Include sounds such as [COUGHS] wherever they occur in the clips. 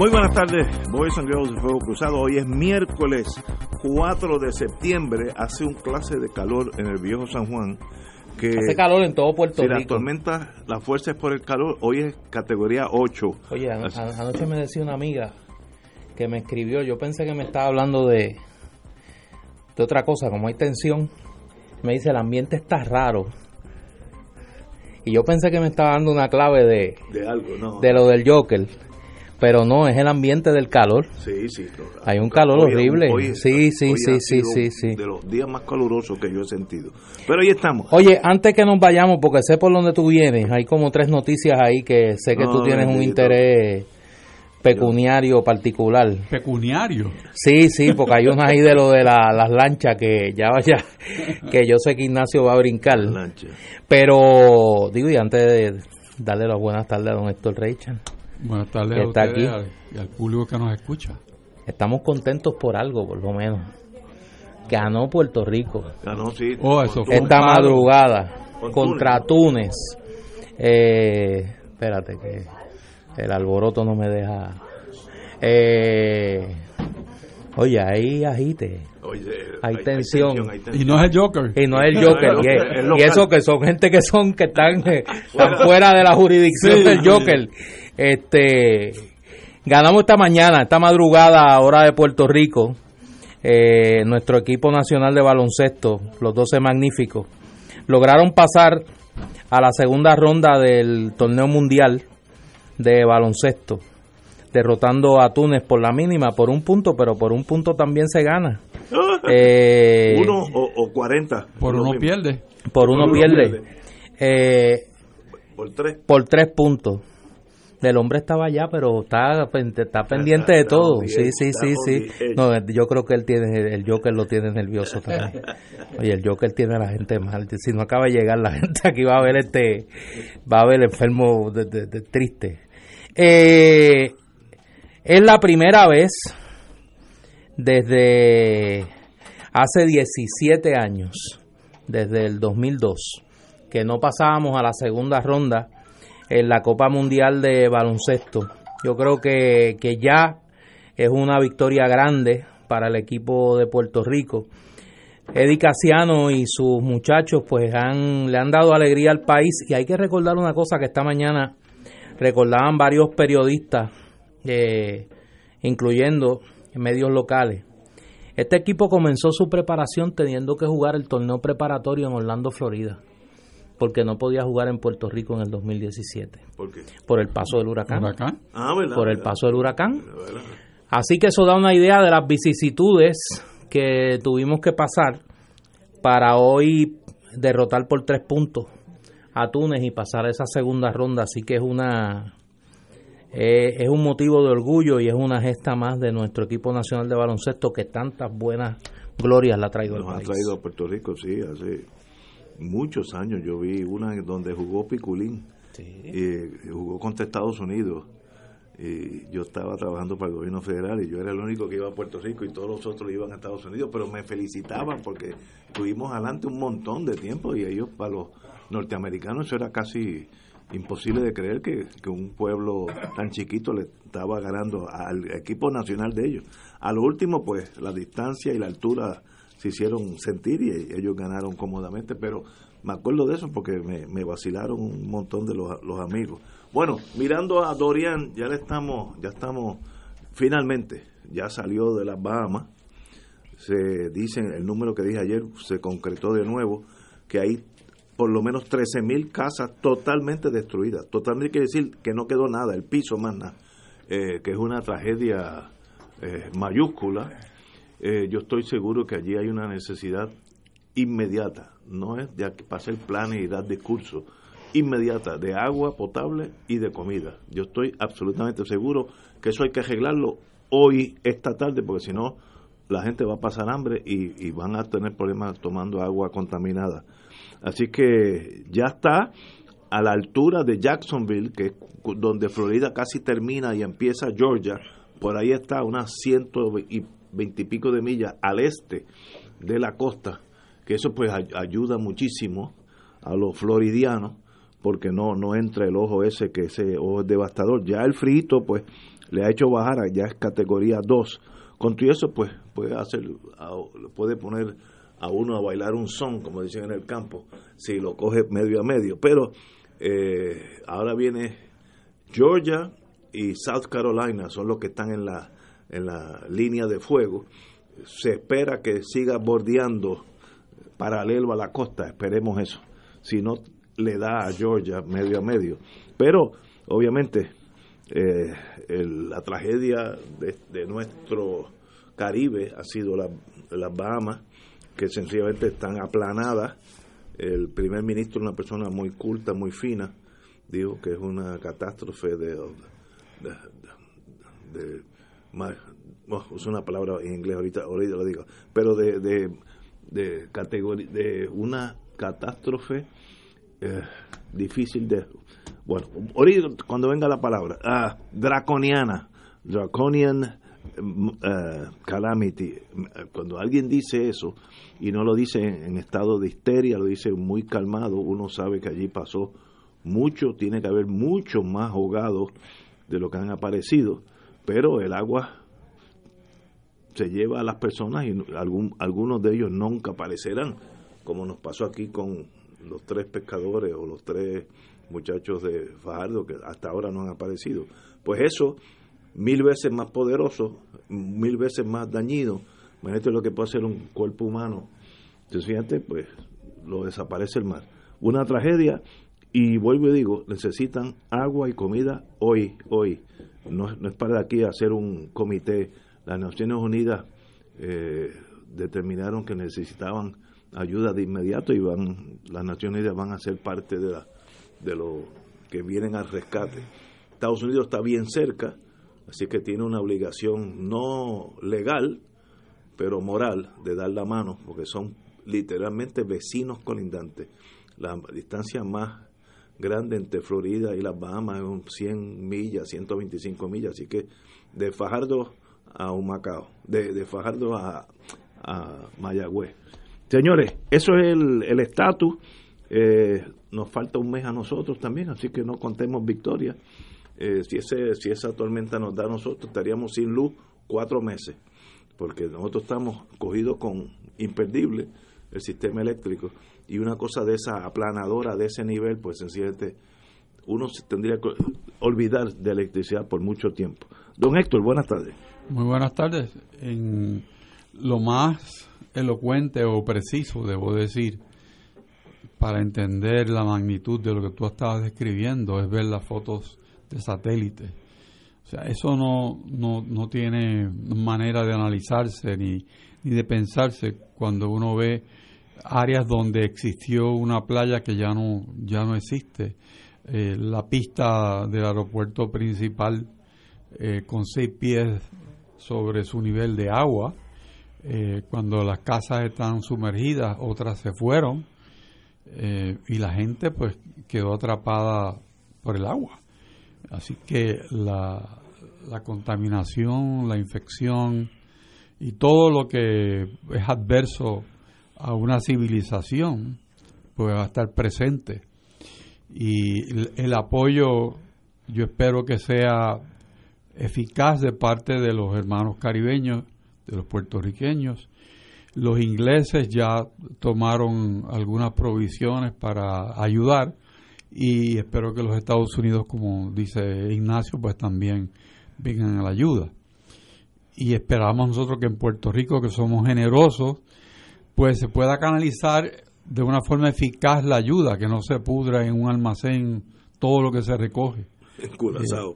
Muy buenas tardes, Boys and Girls de Fuego Cruzado. Hoy es miércoles 4 de septiembre. Hace un clase de calor en el viejo San Juan. Que Hace calor en todo Puerto si la Rico. tormenta, la fuerza es por el calor. Hoy es categoría 8. Oye, an- anoche me decía una amiga que me escribió, yo pensé que me estaba hablando de, de otra cosa, como hay tensión, me dice el ambiente está raro. Y yo pensé que me estaba dando una clave de, De algo, ¿no? de lo del Joker, pero no, es el ambiente del calor. Sí, sí. claro. Hay un calor Hoy- horrible. hoy- Sí, sí, hoy sí, ha sí, sido sí, sí. De los días más calurosos que yo he sentido. Pero ahí estamos. Oye, antes que nos vayamos, porque sé por dónde tú vienes, hay como tres noticias ahí que sé que tú No, tienes un interés pecuniario particular. Pecuniario. Sí, sí, porque hay unas ahí de lo de la- las lanchas que ya vaya, que yo sé que Ignacio va a brincar. Lancha. Pero, digo, y antes de darle las buenas tardes a don Héctor Richard, Buenas tardes Que a está ustedes aquí. y al público que nos escucha. estamos contentos por algo, por lo menos. Ganó Puerto Rico Ganó, sí. Oh, eso fue. esta madrugada Con contra Túnez. Eh, espérate, que el alboroto no me deja. Eh, oye, ahí agite. Oye, Hay tensión. hay Y tensión. no es el Joker. Y no es el Joker. No, y, es [LAUGHS] eso que son gente que son que están, eh, están fuera de la jurisdicción Sí, del sí. Joker. Este ganamos esta mañana, esta madrugada, hora de Puerto Rico. eh, nuestro equipo nacional de baloncesto, los 12 magníficos, lograron pasar a la segunda ronda del torneo mundial de baloncesto, derrotando a Túnez por la mínima, por un punto, pero por un punto también se gana. [LAUGHS] Eh, Uno o, o 40. Por uno pierde. por uno Por uno pierde. pierde. Eh, Por tres. por tres puntos. El hombre estaba allá, pero está, está pendiente de todo. Sí, sí, sí, sí. No, yo creo que él tiene, el Joker lo tiene nervioso también. Oye, el Joker tiene a la gente mal. Si no acaba de llegar la gente aquí va a ver este, va a ver enfermo de, de- de- triste. Eh, es la primera vez desde hace 17 años, desde el 2002, que no pasábamos a la segunda ronda en la Copa Mundial de Baloncesto. Yo creo que, que ya es una victoria grande para el equipo de Puerto Rico. Eddie Casiano y sus muchachos pues han, le han dado alegría al país y hay que recordar una cosa que esta mañana recordaban varios periodistas, eh, incluyendo medios locales. Este equipo comenzó su preparación teniendo que jugar el torneo preparatorio en Orlando, Florida, porque no podía jugar en Puerto Rico en el 2017, ¿Por qué? por el paso del huracán. Huracán. Ah, ¿verdad? Por el ¿verdad? paso del huracán. ¿verdad? Así que eso da una idea de las vicisitudes que tuvimos que pasar para hoy derrotar por tres puntos a Túnez y pasar a esa segunda ronda. Así que es una eh, es un motivo de orgullo y es una gesta más de nuestro equipo nacional de baloncesto que tantas buenas glorias le ha traído al Nos ha país. traído a Puerto Rico, sí, hace muchos años. Yo vi una donde jugó Piculín, y jugó contra Estados Unidos. Y yo estaba trabajando para el gobierno federal y yo era el único que iba a Puerto Rico y todos los otros iban a Estados Unidos, pero me felicitaban porque tuvimos adelante un montón de tiempo y ellos, para los norteamericanos, eso era casi imposible de creer que, que un pueblo tan chiquito le estaba ganando al equipo nacional de ellos. A lo último, pues la distancia y la altura se hicieron sentir y ellos ganaron cómodamente, pero me acuerdo de eso porque me, vacilaron un montón de los, los amigos. Bueno, mirando a Dorian, ya le estamos, ya estamos, finalmente, ya salió de las Bahamas, se dice, el número que dije ayer se concretó de nuevo, que hay por lo menos 13.000 casas totalmente destruidas. Totalmente quiere decir que no quedó nada, el piso más nada, eh, que es una tragedia eh, mayúscula, eh, yo estoy seguro que allí hay una necesidad inmediata, no es de hacer planes y dar discursos, inmediata de agua potable y de comida. Yo estoy absolutamente seguro que eso hay que arreglarlo hoy, esta tarde, porque si no, la gente va a pasar hambre y, y van a tener problemas tomando agua contaminada. Así que ya está a la altura de Jacksonville, que es donde Florida casi termina y empieza Georgia, por ahí está unas ciento y veintipico de millas al este de la costa, que eso pues ayuda muchísimo a los floridianos, porque no, no entra el ojo ese, que ese ojo es devastador. Ya el frito pues le ha hecho bajar, ya es categoría 2. Con todo eso pues puede hacer, puede poner a uno a bailar un son, como dicen en el campo, si lo coge medio a medio. Pero eh, ahora viene Georgia y South Carolina, son los que están en la, en la línea de fuego. Se espera que siga bordeando paralelo a la costa, esperemos eso. Si no, le da a Georgia medio a medio. Pero, obviamente, eh, la tragedia de, nuestro Caribe ha sido la, las Bahamas, que sencillamente están aplanadas el primer ministro, una persona muy culta, muy fina, dijo que es una catástrofe de, es una palabra en inglés ahorita, ahorita lo digo, pero de, de, de, de una catástrofe eh, difícil de, bueno, ahorita cuando venga la palabra, ah, draconiana, draconian eh, calamity, cuando alguien dice eso, y no lo dice en estado de histeria, lo dice muy calmado, uno sabe que allí pasó mucho, tiene que haber mucho más ahogados de lo que han aparecido, pero el agua se lleva a las personas y algún, algunos de ellos nunca aparecerán, como nos pasó aquí con los tres pescadores o los tres muchachos de Fajardo que hasta ahora no han aparecido. Pues eso, mil veces más poderoso, mil veces más dañino, Imagínate lo que puede hacer un cuerpo humano. Entonces, fíjate, pues lo desaparece el mar. Una tragedia y vuelvo y digo, necesitan agua y comida hoy, hoy. No, es para aquí hacer un comité. Las Naciones Unidas eh, determinaron que necesitaban ayuda de inmediato y van las Naciones Unidas van a ser parte de, la, de lo que vienen al rescate. Estados Unidos está bien cerca, así que tiene una obligación no legal, pero moral de dar la mano, porque son literalmente vecinos colindantes. La distancia más grande entre Florida y las Bahamas es 100 millas, 125 millas, así que de Fajardo a Humacao, de, de Fajardo a, a, Mayagüez. Señores, eso es el estatus. Eh, nos falta un mes a nosotros también, así que no contemos victoria. Eh, si, ese, si esa tormenta nos da a nosotros, estaríamos sin luz cuatro meses porque nosotros estamos cogidos con imperdible el sistema eléctrico y una cosa de esa aplanadora de ese nivel, pues sencillamente uno se tendría que olvidar de electricidad por mucho tiempo. Don Héctor, buenas tardes. Muy buenas tardes. En lo más elocuente o preciso, debo decir, para entender la magnitud de lo que tú estabas describiendo, es ver las fotos de satélite o sea, eso no, no, no tiene manera de analizarse ni, ni de pensarse cuando uno ve áreas donde existió una playa que ya no, ya no existe. Eh, la pista del aeropuerto principal eh, con seis pies sobre su nivel de agua. Eh, cuando las casas están sumergidas, otras se fueron y la gente pues quedó atrapada por el agua. Así que la, la contaminación, la infección y todo lo que es adverso a una civilización, pues va a estar presente. Y el, apoyo, yo espero que sea eficaz de parte de los hermanos caribeños, de los puertorriqueños. Los ingleses ya tomaron algunas provisiones para ayudar y espero que los Estados Unidos, como dice Ignacio, pues también vengan a la ayuda. Y esperamos nosotros que en Puerto Rico, que somos generosos, pues se pueda canalizar de una forma eficaz la ayuda, que no se pudra en un almacén todo lo que se recoge. Eh,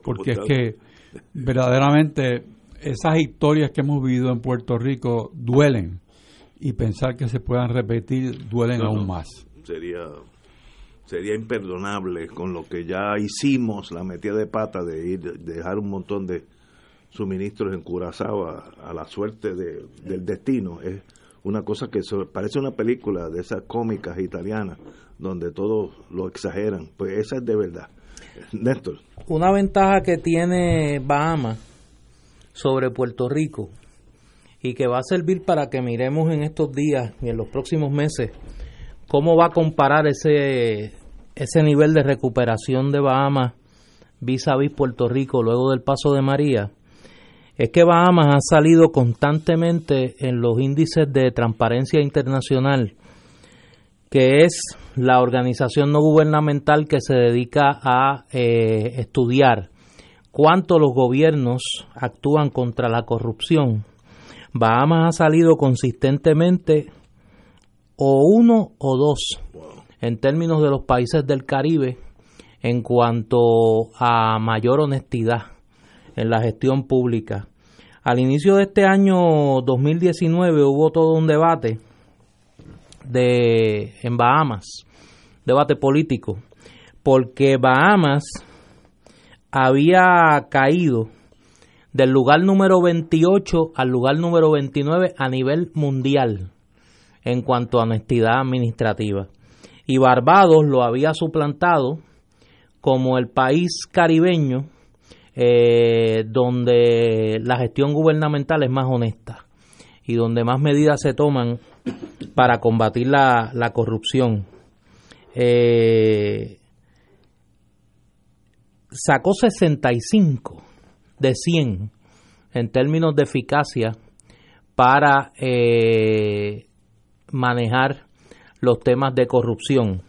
porque es que [LAUGHS] verdaderamente esas historias que hemos vivido en Puerto Rico duelen y pensar que se puedan repetir duelen aún más. Sería sería imperdonable con lo que ya hicimos, la metida de pata de ir dejar un montón de suministros en Curazao a, la suerte del destino. Es una cosa que parece una película de esas cómicas italianas donde todos lo exageran. Pues esa es de verdad. Néstor. Una ventaja que tiene Bahamas sobre Puerto Rico y que va a servir para que miremos en estos días y en los próximos meses cómo va a comparar ese, ese nivel de recuperación de Bahamas vis a vis Puerto Rico luego del paso de María, es que Bahamas ha salido constantemente en los índices de transparencia internacional, que es la organización no gubernamental que se dedica a eh, estudiar cuánto los gobiernos actúan contra la corrupción. Bahamas ha salido consistentemente o uno o dos en términos de los países del Caribe en cuanto a mayor honestidad en la gestión pública. Al inicio de este año 2019 hubo todo un debate de en Bahamas, debate político, porque Bahamas había caído del lugar número 28 al lugar número 29 a nivel mundial en cuanto a honestidad administrativa. Y Barbados lo había suplantado como el país caribeño eh, donde la gestión gubernamental es más honesta y donde más medidas se toman para combatir la, corrupción. Eh, sacó 65 de 100 en términos de eficacia para eh, manejar los temas de corrupción.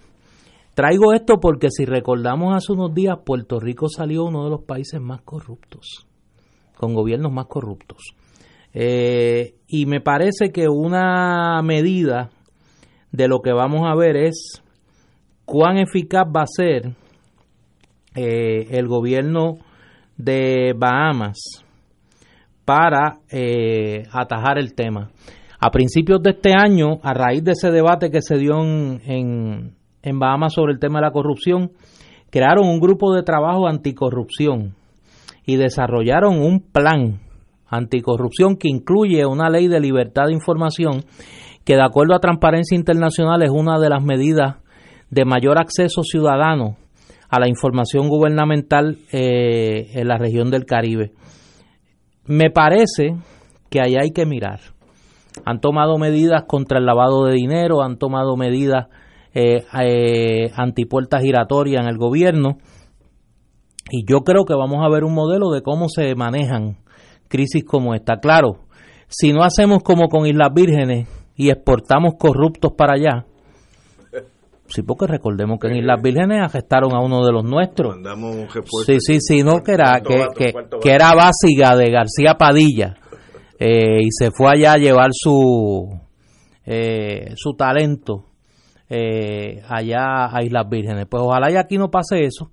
Traigo esto porque si recordamos hace unos días, Puerto Rico salió uno de los países más corruptos, con gobiernos más corruptos. Eh, y me parece que una medida de lo que vamos a ver es cuán eficaz va a ser eh, el gobierno de Bahamas para eh, atajar el tema. A principios de este año, a raíz de ese debate que se dio en, en, Bahamas sobre el tema de la corrupción, crearon un grupo de trabajo anticorrupción y desarrollaron un plan anticorrupción que incluye una ley de libertad de información que de acuerdo a Transparencia Internacional es una de las medidas de mayor acceso ciudadano a la información gubernamental eh, en la región del Caribe. Me parece que ahí hay que mirar han tomado medidas contra el lavado de dinero, han tomado medidas eh, eh, antipuertas giratorias en el gobierno. Y yo creo que vamos a ver un modelo de cómo se manejan crisis como esta. Claro, si no hacemos como con Islas Vírgenes y exportamos corruptos para allá, sí, porque recordemos que en Islas Vírgenes arrestaron a uno de los nuestros. Sí, sí, sí, no, que era, que, que, que era básica de García Padilla eh, y se fue allá a llevar su, eh, su talento eh, allá a Islas Vírgenes. Pues ojalá y aquí no pase eso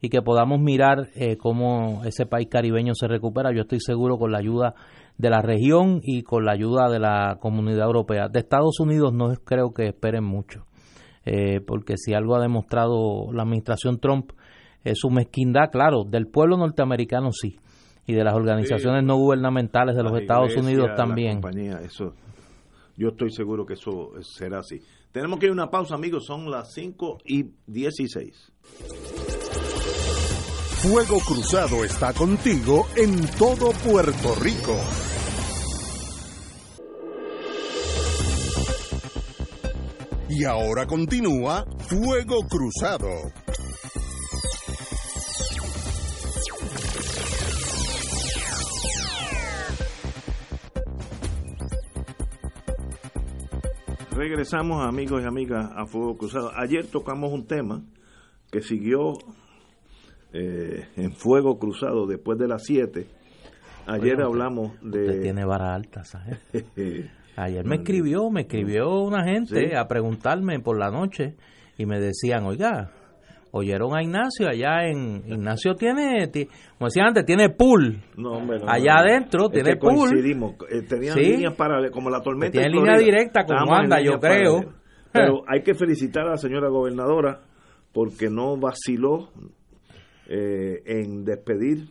y que podamos mirar cómo ese país caribeño se recupera. Yo estoy seguro con la ayuda de la región y con la ayuda de la comunidad europea. De Estados Unidos no creo que esperen mucho, porque si algo ha demostrado la administración Trump es su mezquindad, claro, del pueblo norteamericano sí, y de las organizaciones no gubernamentales de los Estados Unidos también. eso, yo estoy seguro que eso será así. Tenemos que ir a una pausa, amigos, son las 5 y 16. Fuego Cruzado está contigo en todo Puerto Rico. Y ahora continúa Fuego Cruzado. Regresamos, amigos y amigas, a Fuego Cruzado. Ayer tocamos un tema que siguió eh, en Fuego Cruzado después de las 7. Ayer hablamos de... tiene vara alta, ¿sabes? [LAUGHS] Ayer me escribió, me escribió una gente a preguntarme por la noche y me decían, oiga, oyeron a Ignacio allá en Ignacio tiene como decía antes tiene pool. Allá adentro tiene pool. eh, tenían líneas para como la tormenta tiene línea directa con Wanda yo creo. pero hay que felicitar a la señora gobernadora porque no vaciló eh, en despedir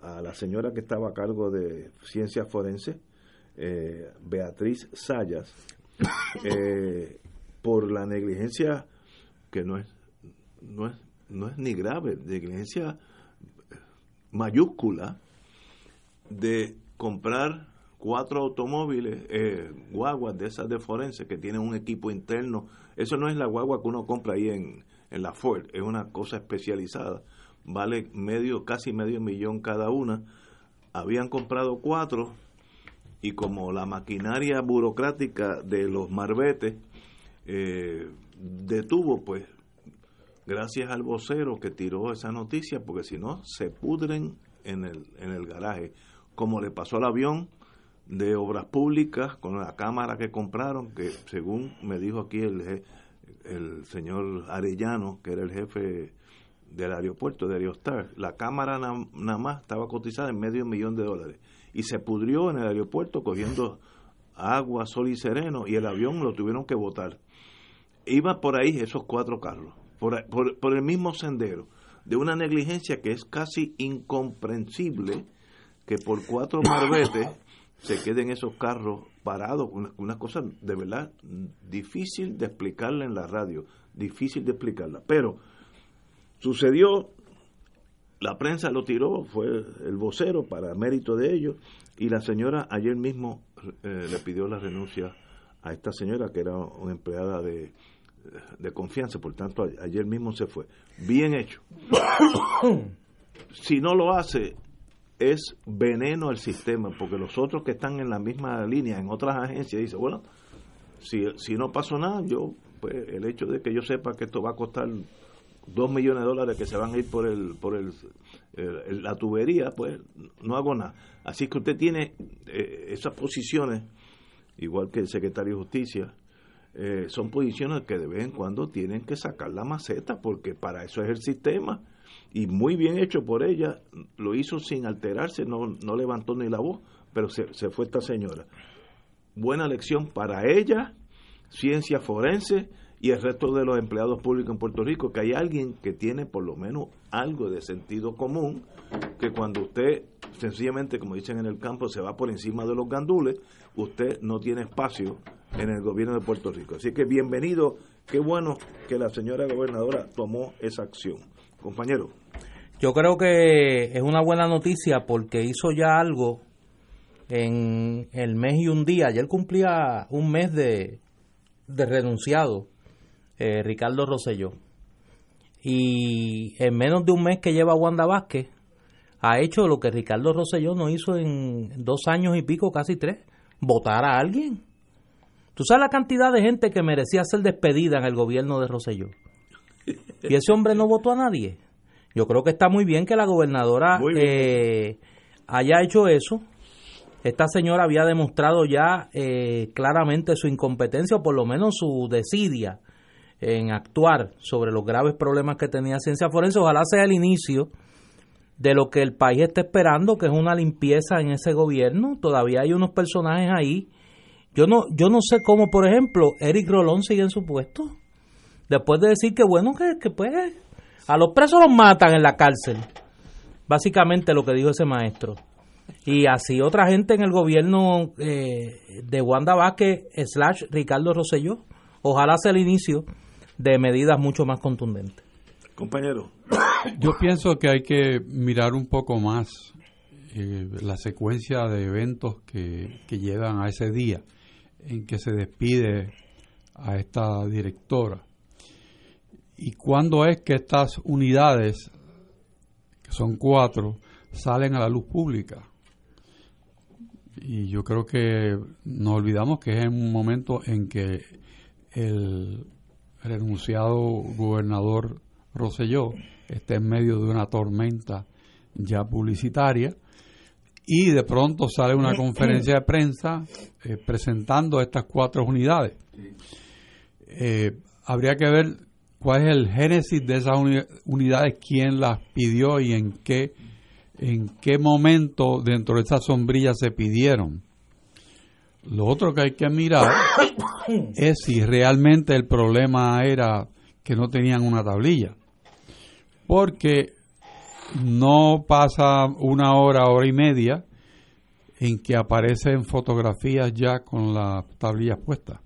a la señora que estaba a cargo de ciencias forenses eh, Beatriz Sayas [COUGHS] por la negligencia que no es no es, no es ni grave, negligencia mayúscula de comprar cuatro automóviles, eh, guaguas de esas de forense que tienen un equipo interno. Eso no es la guagua que uno compra ahí en, en la Ford, es una cosa especializada. Vale medio, casi medio millón cada una. Habían comprado cuatro y como la maquinaria burocrática de los marbetes eh, detuvo, pues gracias al vocero que tiró esa noticia, porque si no, se pudren en el, en el garaje, como le pasó al avión de obras públicas con la cámara que compraron, que según me dijo aquí el, el señor Arellano, que era el jefe del aeropuerto de Aerostar, la cámara nada más estaba cotizada en medio millón de dólares y se pudrió en el aeropuerto cogiendo agua, sol y sereno y el avión lo tuvieron que botar. Iba por ahí esos cuatro carros por, el mismo sendero, de una negligencia que es casi incomprensible que por cuatro marbetes [COUGHS] se queden esos carros parados, una, cosa de verdad difícil de explicarla en la radio, difícil de explicarla. Pero sucedió, la prensa lo tiró, fue el vocero para mérito de ellos, y la señora ayer mismo eh, le pidió la renuncia a esta señora que era una empleada de de confianza, por tanto ayer mismo se fue. Bien hecho. si no lo hace, es veneno al sistema, porque los otros que están en la misma línea, en otras agencias, dicen, bueno, si, si no pasó nada, yo, pues el hecho de que yo sepa que esto va a costar dos millones de dólares que se van a ir por el por el, la tubería, pues no hago nada. Así que usted tiene eh, esas posiciones, igual que el secretario de Justicia, eh, son posiciones que de vez en cuando tienen que sacar la maceta porque para eso es el sistema y muy bien hecho por ella, lo hizo sin alterarse, no, no levantó ni la voz, pero se, se fue esta señora. Buena lección para ella, ciencia forense y el resto de los empleados públicos en Puerto Rico, que hay alguien que tiene por lo menos algo de sentido común, que cuando usted sencillamente, como dicen en el campo, se va por encima de los gandules, usted no tiene espacio en el gobierno de Puerto Rico. Así que bienvenido, qué bueno que la señora gobernadora tomó esa acción. Compañero. Yo creo que es una buena noticia porque hizo ya algo en el mes y un día. Ayer cumplía un mes de, de renunciado eh, Ricardo Rosselló. Y en menos de un mes que lleva Wanda Vázquez, ha hecho lo que Ricardo Rosselló no hizo en dos años y pico, casi tres, votar a alguien. ¿Tú sabes la cantidad de gente que merecía ser despedida en el gobierno de Rosselló? Y ese hombre no votó a nadie. Yo creo que está muy bien que la gobernadora eh, haya hecho eso. Esta señora había demostrado ya eh, claramente su incompetencia o por lo menos su desidia en actuar sobre los graves problemas que tenía ciencia forense. Ojalá sea el inicio de lo que el país está esperando, que es una limpieza en ese gobierno. Todavía hay unos personajes ahí yo no, yo no sé cómo, por ejemplo, Eric Rolón sigue en su puesto. Después de decir que bueno, que, que pues a los presos los matan en la cárcel. Básicamente lo que dijo ese maestro. Y así otra gente en el gobierno eh, de Wanda Vázquez slash Ricardo Rosselló. Ojalá sea el inicio de medidas mucho más contundentes. Compañero. Yo pienso que hay que mirar un poco más eh, la secuencia de eventos que, que llevan a ese día en que se despide a esta directora. ¿Y cuándo es que estas unidades, que son cuatro, salen a la luz pública? Y yo creo que no olvidamos que es en un momento en que el renunciado gobernador Roselló está en medio de una tormenta ya publicitaria y de pronto sale una conferencia de prensa eh, presentando estas cuatro unidades. Eh, habría que ver cuál es el génesis de esas unidades, quién las pidió y en qué, en qué momento dentro de esa sombrilla se pidieron. Lo otro que hay que mirar es si realmente el problema era que no tenían una tablilla. Porque no pasa una hora, hora y media en que aparecen fotografías ya con las tablillas puestas.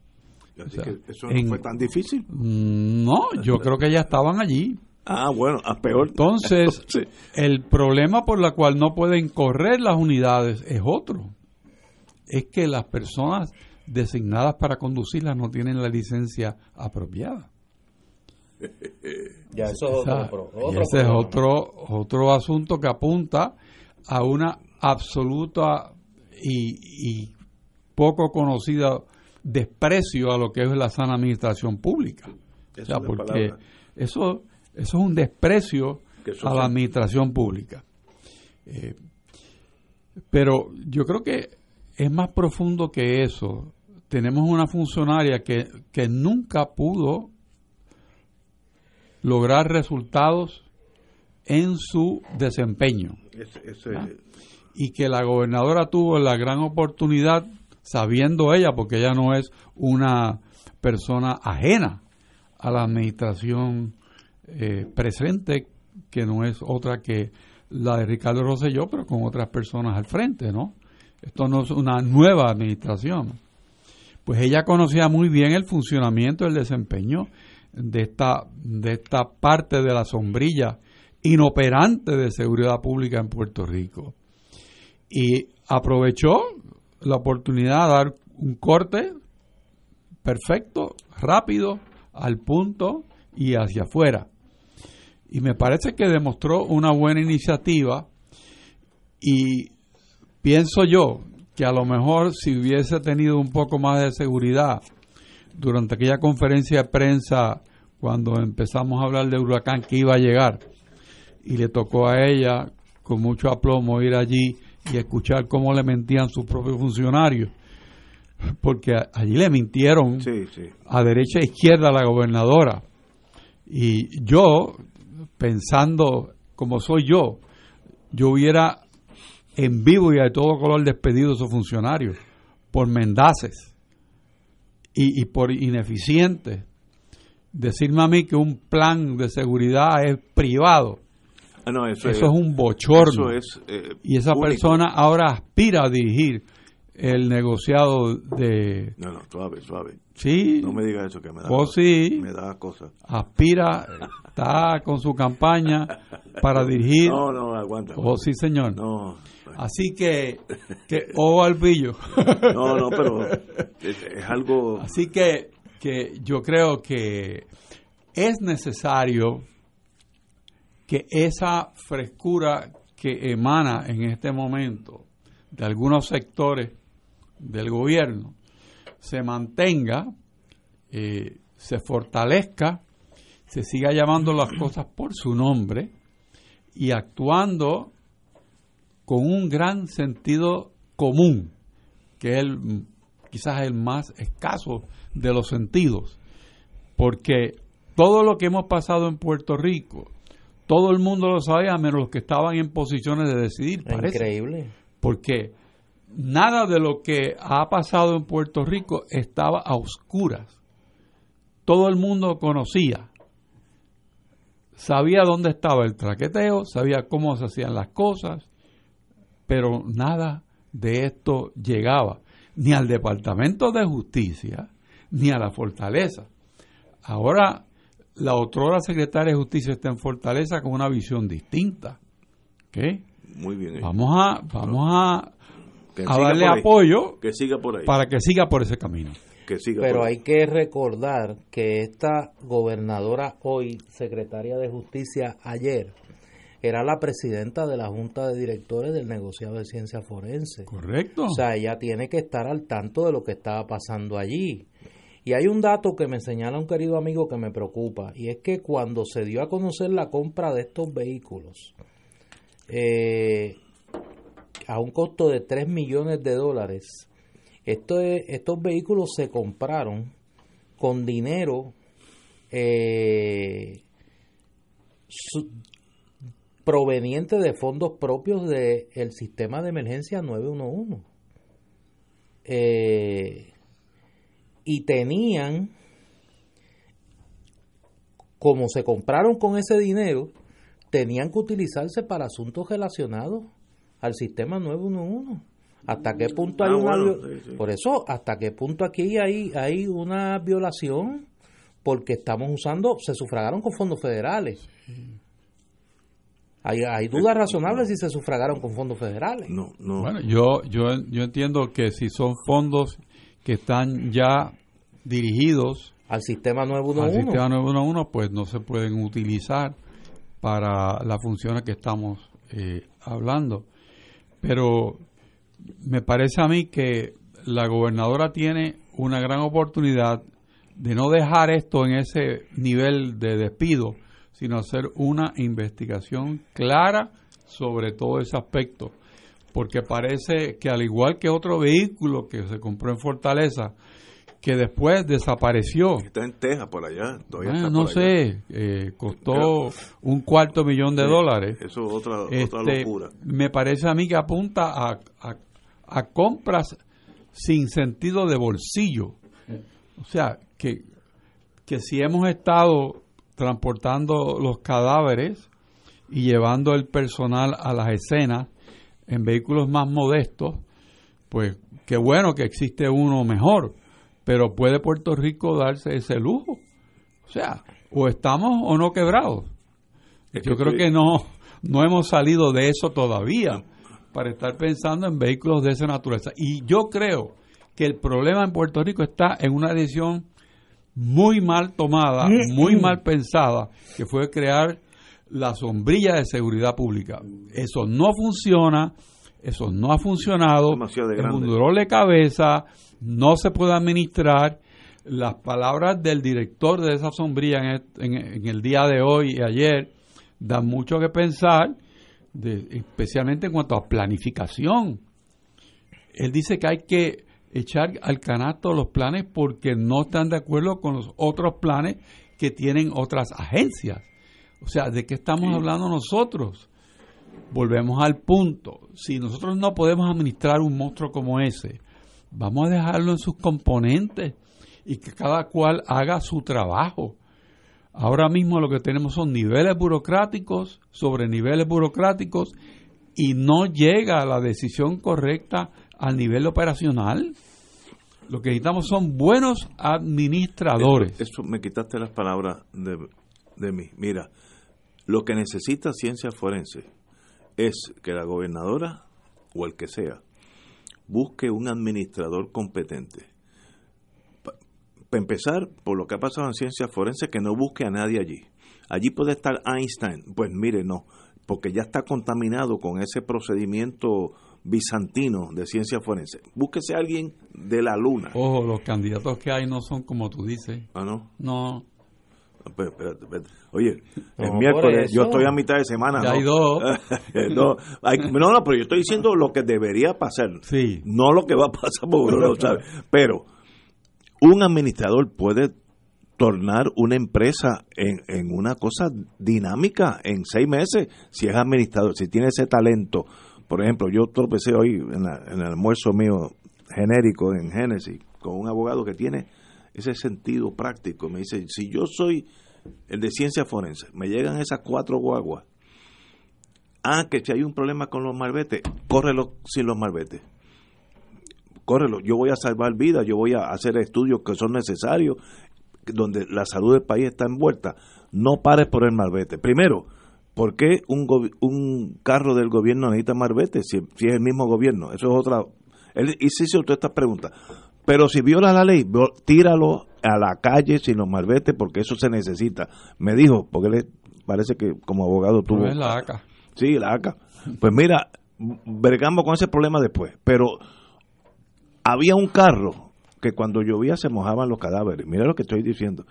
¿Eso no fue tan difícil? Mm, no, yo creo que ya estaban allí. Ah, bueno, a peor. Entonces, [LAUGHS] el problema por el cual no pueden correr las unidades es otro. Es que las personas designadas para conducirlas no tienen la licencia apropiada. Ya eso es otro, ese es otro, otro asunto que apunta a una absoluta y, y poco conocida desprecio a lo que es la sana administración pública. porque eso, eso es un desprecio a la administración pública. Eh, pero yo creo que es más profundo que eso. Tenemos una funcionaria que, que nunca pudo lograr resultados en su desempeño. Y que la gobernadora tuvo la gran oportunidad sabiendo ella, porque ella no es una persona ajena a la administración eh, presente, que no es otra que la de Ricardo Rosselló, pero con otras personas al frente, ¿no? Esto no es una nueva administración. Pues ella conocía muy bien el funcionamiento, el desempeño de esta, de esta parte de la sombrilla inoperante de seguridad pública en Puerto Rico. Y aprovechó la oportunidad de dar un corte perfecto, rápido, al punto y hacia afuera. Y me parece que demostró una buena iniciativa y pienso yo que a lo mejor si hubiese tenido un poco más de seguridad durante aquella conferencia de prensa cuando empezamos a hablar de huracán que iba a llegar y le tocó a ella con mucho aplomo ir allí y escuchar cómo le mentían sus propios funcionarios. Porque allí le mintieron a derecha e izquierda a la gobernadora. Y yo, pensando como soy yo, yo hubiera en vivo y de todo color despedido a esos funcionarios por mendaces y, por ineficientes. Decirme a mí que un plan de seguridad es privado Ah, eso, es, un bochorno. Eh, y esa persona ahora aspira a dirigir el negociado de... No, no, suave, suave. Sí. No me diga eso, que me da, oh, sí. me da cosas. Aspira, está con su campaña para [LAUGHS] dirigir... No, no, aguanta. Oh, sí, señor. No. Así que, que o al pillo. [LAUGHS] No, no, pero es, es algo... Así que, que yo creo que es necesario que esa frescura que emana en este momento de algunos sectores del gobierno se mantenga, eh, se fortalezca, se siga llamando las cosas por su nombre y actuando con un gran sentido común, que es el, quizás el más escaso de los sentidos, porque todo lo que hemos pasado en Puerto Rico, todo el mundo lo sabía, menos los que estaban en posiciones de decidir. Parece. Increíble. Porque nada de lo que ha pasado en Puerto Rico estaba a oscuras. Todo el mundo conocía. Sabía dónde estaba el traqueteo, sabía cómo se hacían las cosas, pero nada de esto llegaba ni al Departamento de Justicia ni a la Fortaleza. Ahora la otrora secretaria de Justicia está en Fortaleza con una visión distinta. ¿Qué? Muy bien. Vamos a, vamos a, darle apoyo que siga por ahí. para que siga por ese camino. Que siga Pero hay que recordar que esta gobernadora hoy, secretaria de Justicia ayer, era la presidenta de la Junta de Directores del negociado de ciencia forense. Correcto. O sea, ella tiene que estar al tanto de lo que estaba pasando allí. Y hay un dato que me señala un querido amigo que me preocupa, y es que cuando se dio a conocer la compra de estos vehículos, eh, a un costo de 3 millones de dólares, estos vehículos se compraron con dinero eh, proveniente de fondos propios del sistema de emergencia 911. Eh, y tenían, como se compraron con ese dinero, tenían que utilizarse para asuntos relacionados al sistema 911. ¿Hasta qué punto hay ah, una por eso hasta qué punto aquí hay hay una violación porque estamos usando se sufragaron con fondos federales. Hay, hay dudas razonables si se sufragaron con fondos federales. No, no. Bueno, yo, yo, yo entiendo que si son fondos que están ya dirigidos al sistema 911, al sistema 911 pues no se pueden utilizar para las funciones que estamos eh, hablando. Pero me parece a mí que la gobernadora tiene una gran oportunidad de no dejar esto en ese nivel de despido, sino hacer una investigación clara sobre todo ese aspecto. Porque parece que al igual que otro vehículo que se compró en Fortaleza, que después desapareció. Está en Texas, por allá. no sé, eh, costó un cuarto millón de dólares. Eso es otra, otra este, locura. Me parece a mí que apunta a, a, compras sin sentido de bolsillo. O sea, que, que si hemos estado transportando los cadáveres y llevando el personal a las escenas en vehículos más modestos, pues qué bueno que existe uno mejor pero ¿puede Puerto Rico darse ese lujo? O sea, o estamos o no quebrados. Yo creo que no, no hemos salido de eso todavía para estar pensando en vehículos de esa naturaleza. Y yo creo que el problema en Puerto Rico está en una decisión muy mal tomada, muy mal pensada, que fue crear la sombrilla de seguridad pública. Eso no funciona, eso no ha funcionado, es un dolor de cabeza, no se puede administrar. Las palabras del director de esa sombría en el, día de hoy y ayer dan mucho que pensar, especialmente en cuanto a planificación. Él dice que hay que echar al canasto los planes porque no están de acuerdo con los otros planes que tienen otras agencias. O sea, ¿de qué estamos hablando nosotros? Volvemos al punto. Si nosotros no podemos administrar un monstruo como ese, Vamos a dejarlo en sus componentes y que cada cual haga su trabajo. Ahora mismo lo que tenemos son niveles burocráticos sobre niveles burocráticos y no llega la decisión correcta al nivel operacional. Lo que necesitamos son buenos administradores. Eso, me quitaste las palabras de, de mí. Mira, lo que necesita ciencia forense es que la gobernadora o el que sea busque un administrador competente. Para empezar, por lo que ha pasado en ciencias forenses, que no busque a nadie allí. Allí puede estar Einstein. Pues mire, no, porque ya está contaminado con ese procedimiento bizantino de ciencia forense. Búsquese a alguien de la luna. Ojo, los candidatos que hay no son como tú dices. Ah, no. No, Oye, el miércoles, yo estoy a mitad de semana. Ya hay dos. [LAUGHS] no, no, pero yo estoy diciendo lo que debería pasar. Sí. No lo que va a pasar porque uno lo sabe. [LAUGHS] Pero un administrador puede tornar una empresa en, en una cosa dinámica en seis meses si es administrador, si tiene ese talento. Por ejemplo, yo tropecé hoy en, en el almuerzo mío genérico en Génesis con un abogado que tiene ese sentido práctico. Me dice, si yo soy el de ciencia forense, me llegan esas cuatro guaguas, ah, que si hay un problema con los malbetes, córrelo sin los malbetes. Córrelo, yo voy a salvar vidas, yo voy a hacer estudios que son necesarios, donde la salud del país está envuelta. No pares por el malvete. Primero, ¿por qué un, un carro del gobierno necesita malvete si, si, es el mismo gobierno? Eso es otra. Él hizo todas estas preguntas. Pero si viola la ley, tíralo a la calle sin los malvete porque eso se necesita. Me dijo, porque le parece que como abogado tuvo... es la ACA. Sí, la ACA. Pues mira, vergamos con ese problema después. Pero había un carro que cuando llovía se mojaban los cadáveres. Mira lo que estoy diciendo.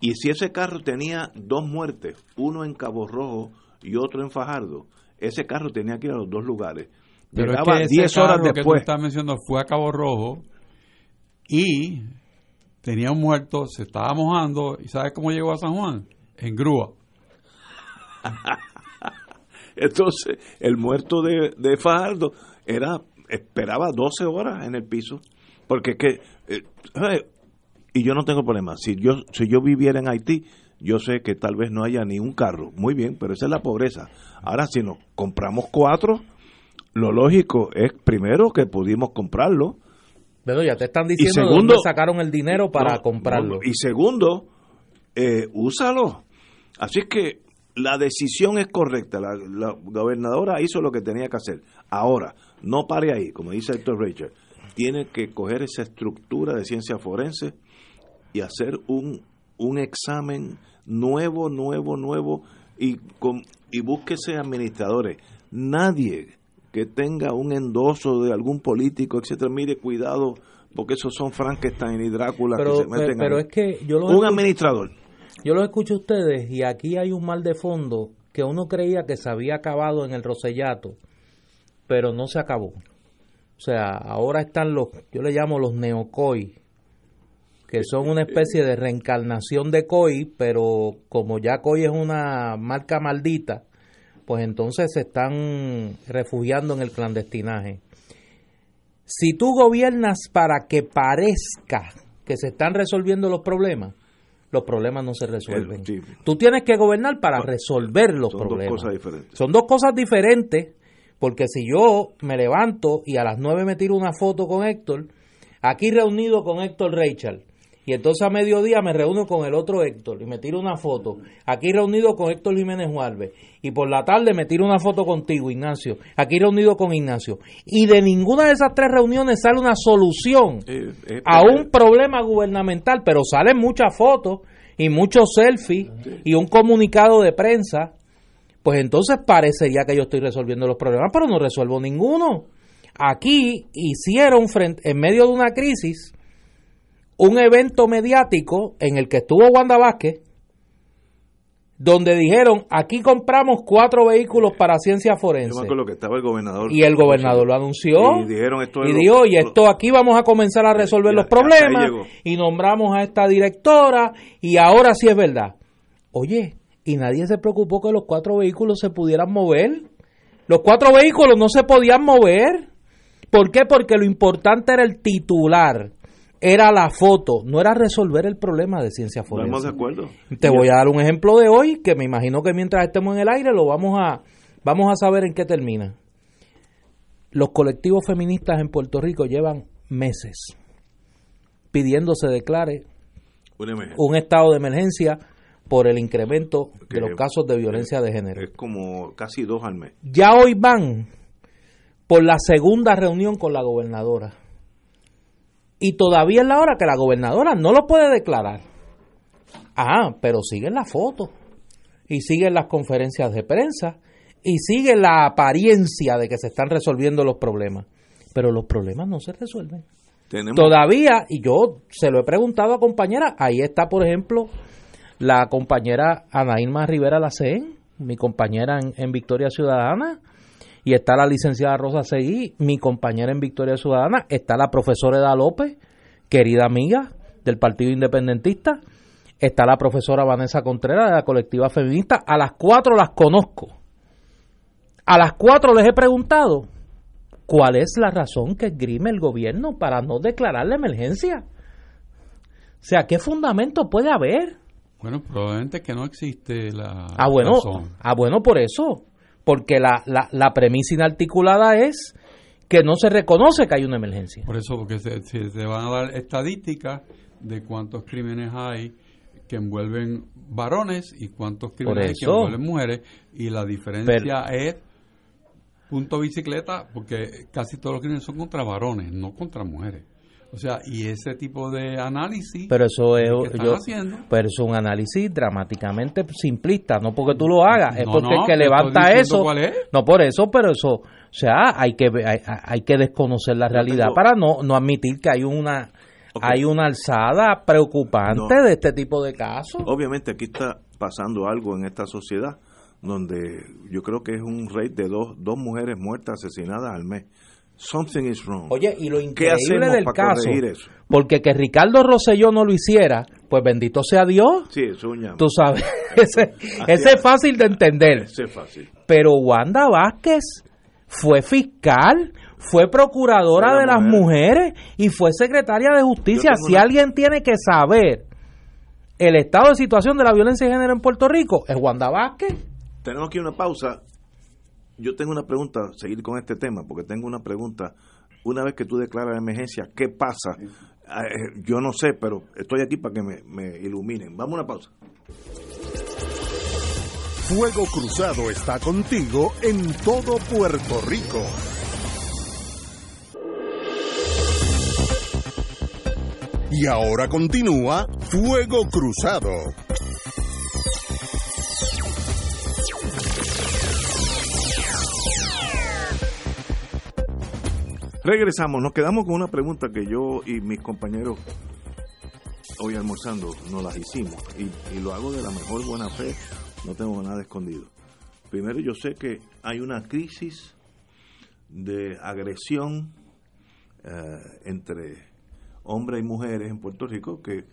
Y si ese carro tenía dos muertes, uno en Cabo Rojo y otro en Fajardo, ese carro tenía que ir a los dos lugares. Pero Llegaba 10 horas después. que tú estás mencionando fue a Cabo Rojo y tenía un muerto, se estaba mojando, ¿y sabes cómo llegó a San Juan? En grúa. [LAUGHS] Entonces, el muerto de, de Fajardo era, esperaba 12 horas en el piso, porque que, eh, y yo no tengo problema, si yo, si yo viviera en Haití, yo sé que tal vez no haya ni un carro, muy bien, pero esa es la pobreza. Ahora, si nos compramos cuatro, lo lógico es primero que pudimos comprarlo. Pero ya te están diciendo dónde sacaron el dinero para comprarlo. y segundo, eh, úsalo. Así que la decisión es correcta. La, gobernadora hizo lo que tenía que hacer. Ahora, no pare ahí, como dice Héctor Richard. Tiene que coger esa estructura de ciencia forense y hacer un, un examen nuevo, nuevo, nuevo y, con, y búsquese administradores. Nadie que tenga un endoso de algún político, etcétera, mire, cuidado, porque esos son Frankenstein y Drácula pero, que se meten pero, es que yo Un administrador. Yo lo escucho a ustedes y aquí hay un mal de fondo que uno creía que se había acabado en el Rosellato, pero no se acabó. O sea, ahora están los, yo le llamo los neocoi, que son una especie de reencarnación de COI, pero como ya COI es una marca maldita, pues entonces se están refugiando en el clandestinaje. Si tú gobiernas para que parezca que se están resolviendo los problemas, los problemas no se resuelven. Tú tienes que gobernar para resolver los problemas. Son dos cosas diferentes, porque si yo me levanto y a las nueve me tiro una foto con Héctor, aquí reunido con Héctor Rachel, y entonces a mediodía me reúno con el otro Héctor y me tiro una foto. Aquí reunido con Héctor Jiménez Juárez. Y por la tarde me tiro una foto contigo, Ignacio. Aquí reunido con Ignacio. Y de ninguna de esas tres reuniones sale una solución a un problema gubernamental. Pero salen muchas fotos y muchos selfies y un comunicado de prensa. Pues entonces parecería que yo estoy resolviendo los problemas, pero no resuelvo ninguno. Aquí hicieron frente, en medio de una crisis un evento mediático en el que estuvo Wanda Vázquez, donde dijeron, aquí compramos cuatro vehículos para ciencia forense. que estaba el gobernador. Y el gobernador lo anunció. Y dijeron esto Y dijo, y esto aquí vamos a comenzar a resolver los problemas. Y nombramos a esta directora. Y ahora sí es verdad. Oye, y nadie se preocupó que los cuatro vehículos se pudieran mover. Los cuatro vehículos no se podían mover. ¿Por qué? Porque lo importante era el titular era la foto, no era resolver el problema de ciencia forense. Estamos de acuerdo. Te voy a dar un ejemplo de hoy que me imagino que mientras estemos en el aire lo vamos a vamos a saber en qué termina. Los colectivos feministas en Puerto Rico llevan meses pidiendo se declare un estado de emergencia por el incremento de los casos de violencia de género. Es como casi dos al mes. Ya hoy van por la segunda reunión con la gobernadora y todavía es la hora que la gobernadora no lo puede declarar. Ah, pero siguen las fotos y siguen las conferencias de prensa y sigue la apariencia de que se están resolviendo los problemas. Pero los problemas no se resuelven. Todavía, y yo se lo he preguntado a compañeras, ahí está, por ejemplo, la compañera Anaíma Rivera Lacén, mi compañera en, en Victoria Ciudadana, y está la licenciada Rosa Seguí, mi compañera en Victoria Ciudadana, está la profesora Eda López, querida amiga del Partido Independentista, está la profesora Vanessa Contreras de la colectiva feminista, a las cuatro las conozco. A las cuatro les he preguntado cuál es la razón que esgrime el gobierno para no declarar la emergencia. O sea, ¿qué fundamento puede haber? Bueno, probablemente que no existe la ah, bueno, Ah, bueno, por eso porque la, la, la premisa inarticulada es que no se reconoce que hay una emergencia. Por eso, porque se, se, van a dar estadísticas de cuántos crímenes hay que envuelven varones y cuántos crímenes que envuelven mujeres y la diferencia es punto bicicleta porque casi todos los crímenes son contra varones, no contra mujeres. O sea, y ese tipo de análisis pero eso es yo, pero es un análisis dramáticamente simplista, no porque tú lo hagas, es porque el que levanta eso, no por eso, pero eso, o sea, hay que hay, hay que desconocer la realidad para no no admitir que hay una hay una alzada preocupante de este tipo de casos. Obviamente aquí está pasando algo en esta sociedad donde yo creo que es un rate de dos, dos mujeres muertas asesinadas al mes something is wrong. Oye, y lo increíble del caso, porque que Ricardo Rosselló no lo hiciera, pues bendito sea Dios. Sí, eso es Tú sabes, [LAUGHS] ese, ese es fácil de entender. Ese es fácil. Pero Wanda Vázquez fue fiscal, fue procuradora de las mujeres y fue secretaria de justicia. Si alguien tiene que saber el estado de situación de la violencia de género en Puerto Rico, es Wanda Vázquez. Tenemos aquí una pausa. Yo tengo una pregunta, seguir con este tema, porque tengo una pregunta. Una vez que tú declaras la emergencia, ¿qué pasa? Eh, yo no sé, pero estoy aquí para que me, me iluminen. Vamos a una pausa. Fuego Cruzado está contigo en todo Puerto Rico. Y ahora continúa Fuego Cruzado. Regresamos, nos quedamos con una pregunta que yo y mis compañeros hoy almorzando nos las hicimos y, lo hago de la mejor buena fe no tengo nada escondido. Primero, yo sé que hay una crisis de agresión eh, entre hombres y mujeres en Puerto Rico que,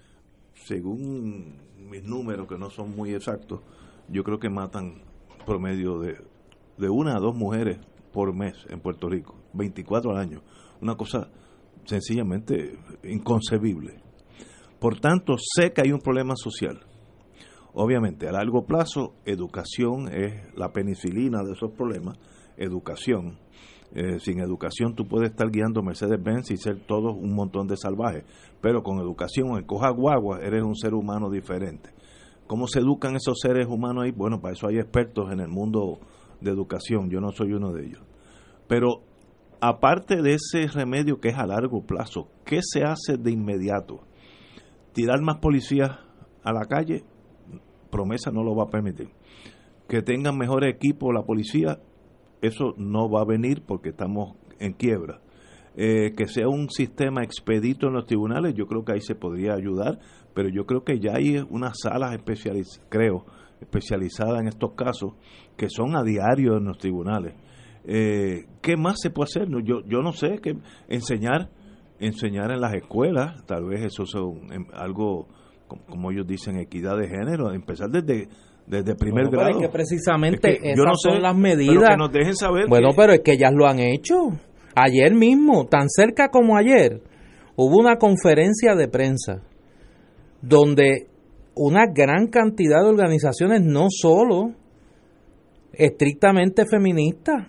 según mis números, que no son muy exactos, yo creo que matan promedio de, de una a dos mujeres por mes en Puerto Rico, 24 al año. Una cosa sencillamente inconcebible. Por tanto, sé que hay un problema social Obviamente, a largo plazo, educación es la penicilina de esos problemas, educación. Eh, sin educación tú puedes estar guiando Mercedes-Benz y ser todos un montón de salvajes, pero con educación, en coja guagua, eres un ser humano diferente. ¿Cómo se educan esos seres humanos ahí? Bueno, para eso hay expertos en el mundo de educación, yo no soy uno de ellos. Pero aparte de ese remedio que es a largo plazo, ¿qué se hace de inmediato? ¿Tirar más policías a la calle? promesa no lo va a permitir. Que tengan mejor equipo la policía, eso no va a venir porque estamos en quiebra. Eh, que sea un sistema expedito en los tribunales, yo creo que ahí se podría ayudar, pero yo creo que ya hay unas salas especializadas, creo, especializadas en estos casos, que son a diario en los tribunales. Eh, ¿Qué más se puede hacer? Yo, yo no sé, que enseñar, enseñar en las escuelas, tal vez eso es algo como ellos dicen, equidad de género, empezar desde desde primer grado. Es que precisamente esas son las medidas. que nos dejen saber. Bueno, pero es que ellas lo han hecho. Ayer mismo, tan cerca como ayer, hubo una conferencia de prensa donde una gran cantidad de organizaciones, no solo estrictamente feministas,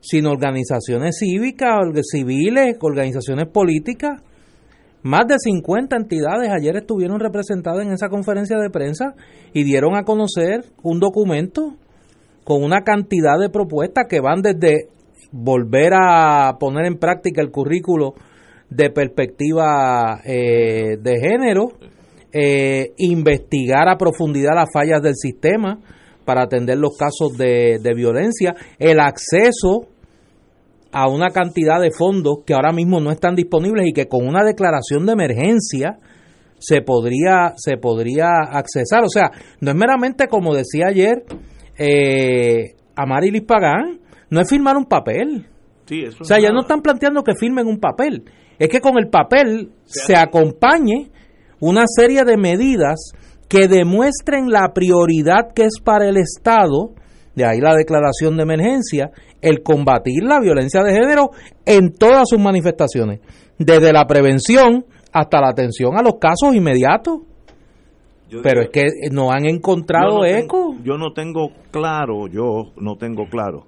sino organizaciones cívicas, civiles, organizaciones políticas, más de 50 entidades ayer estuvieron representadas en esa conferencia de prensa y dieron a conocer un documento con una cantidad de propuestas que van desde volver a poner en práctica el currículo de perspectiva eh, de género, eh, investigar a profundidad las fallas del sistema para atender los casos de, de violencia, el acceso a una cantidad de fondos que ahora mismo no están disponibles y que con una declaración de emergencia se podría se podría accesar. O sea, no es meramente como decía ayer eh, Amarilis Pagán, no es firmar un papel. o sea, ya no están planteando que firmen un papel. Es que con el papel se acompañe una serie de medidas que demuestren la prioridad que es para el Estado de ahí la declaración de emergencia, el combatir la violencia de género en todas sus manifestaciones, desde la prevención hasta la atención a los casos inmediatos. Pero es que no han encontrado eco. yo no tengo claro, yo no tengo claro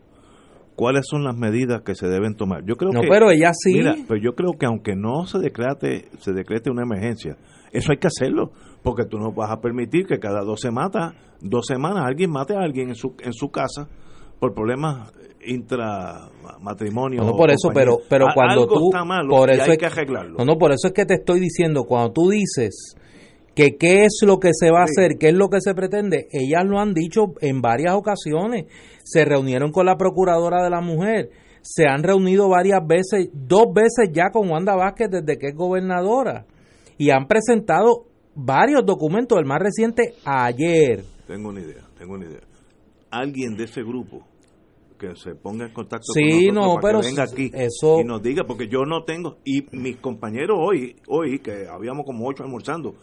cuáles son las medidas que se deben tomar. Yo creo no, que, pero ella sí. Mira, pero yo creo que aunque no se decrete, se decrete una emergencia, eso hay que hacerlo, porque tú no vas a permitir que cada dos semanas, dos semanas alguien mate a alguien en su, en su casa por problemas intramatrimonio. No, por eso, pero, pero cuando tú. Está malo por eso hay es, que arreglarlo. No, no, por eso es que te estoy diciendo, cuando tú dices que qué es lo que se va a hacer, qué es lo que se pretende, ellas lo han dicho en varias ocasiones. Se reunieron con la Procuradora de la Mujer, se han reunido varias veces, dos veces ya con Wanda Vázquez desde que es gobernadora, y han presentado varios documentos, el más reciente ayer. Tengo una idea, tengo una idea. Alguien de ese grupo que se ponga en contacto sí, con no, para pero que venga aquí eso... y nos diga, porque yo no tengo, y mis compañeros hoy, hoy que habíamos como ocho almorzando,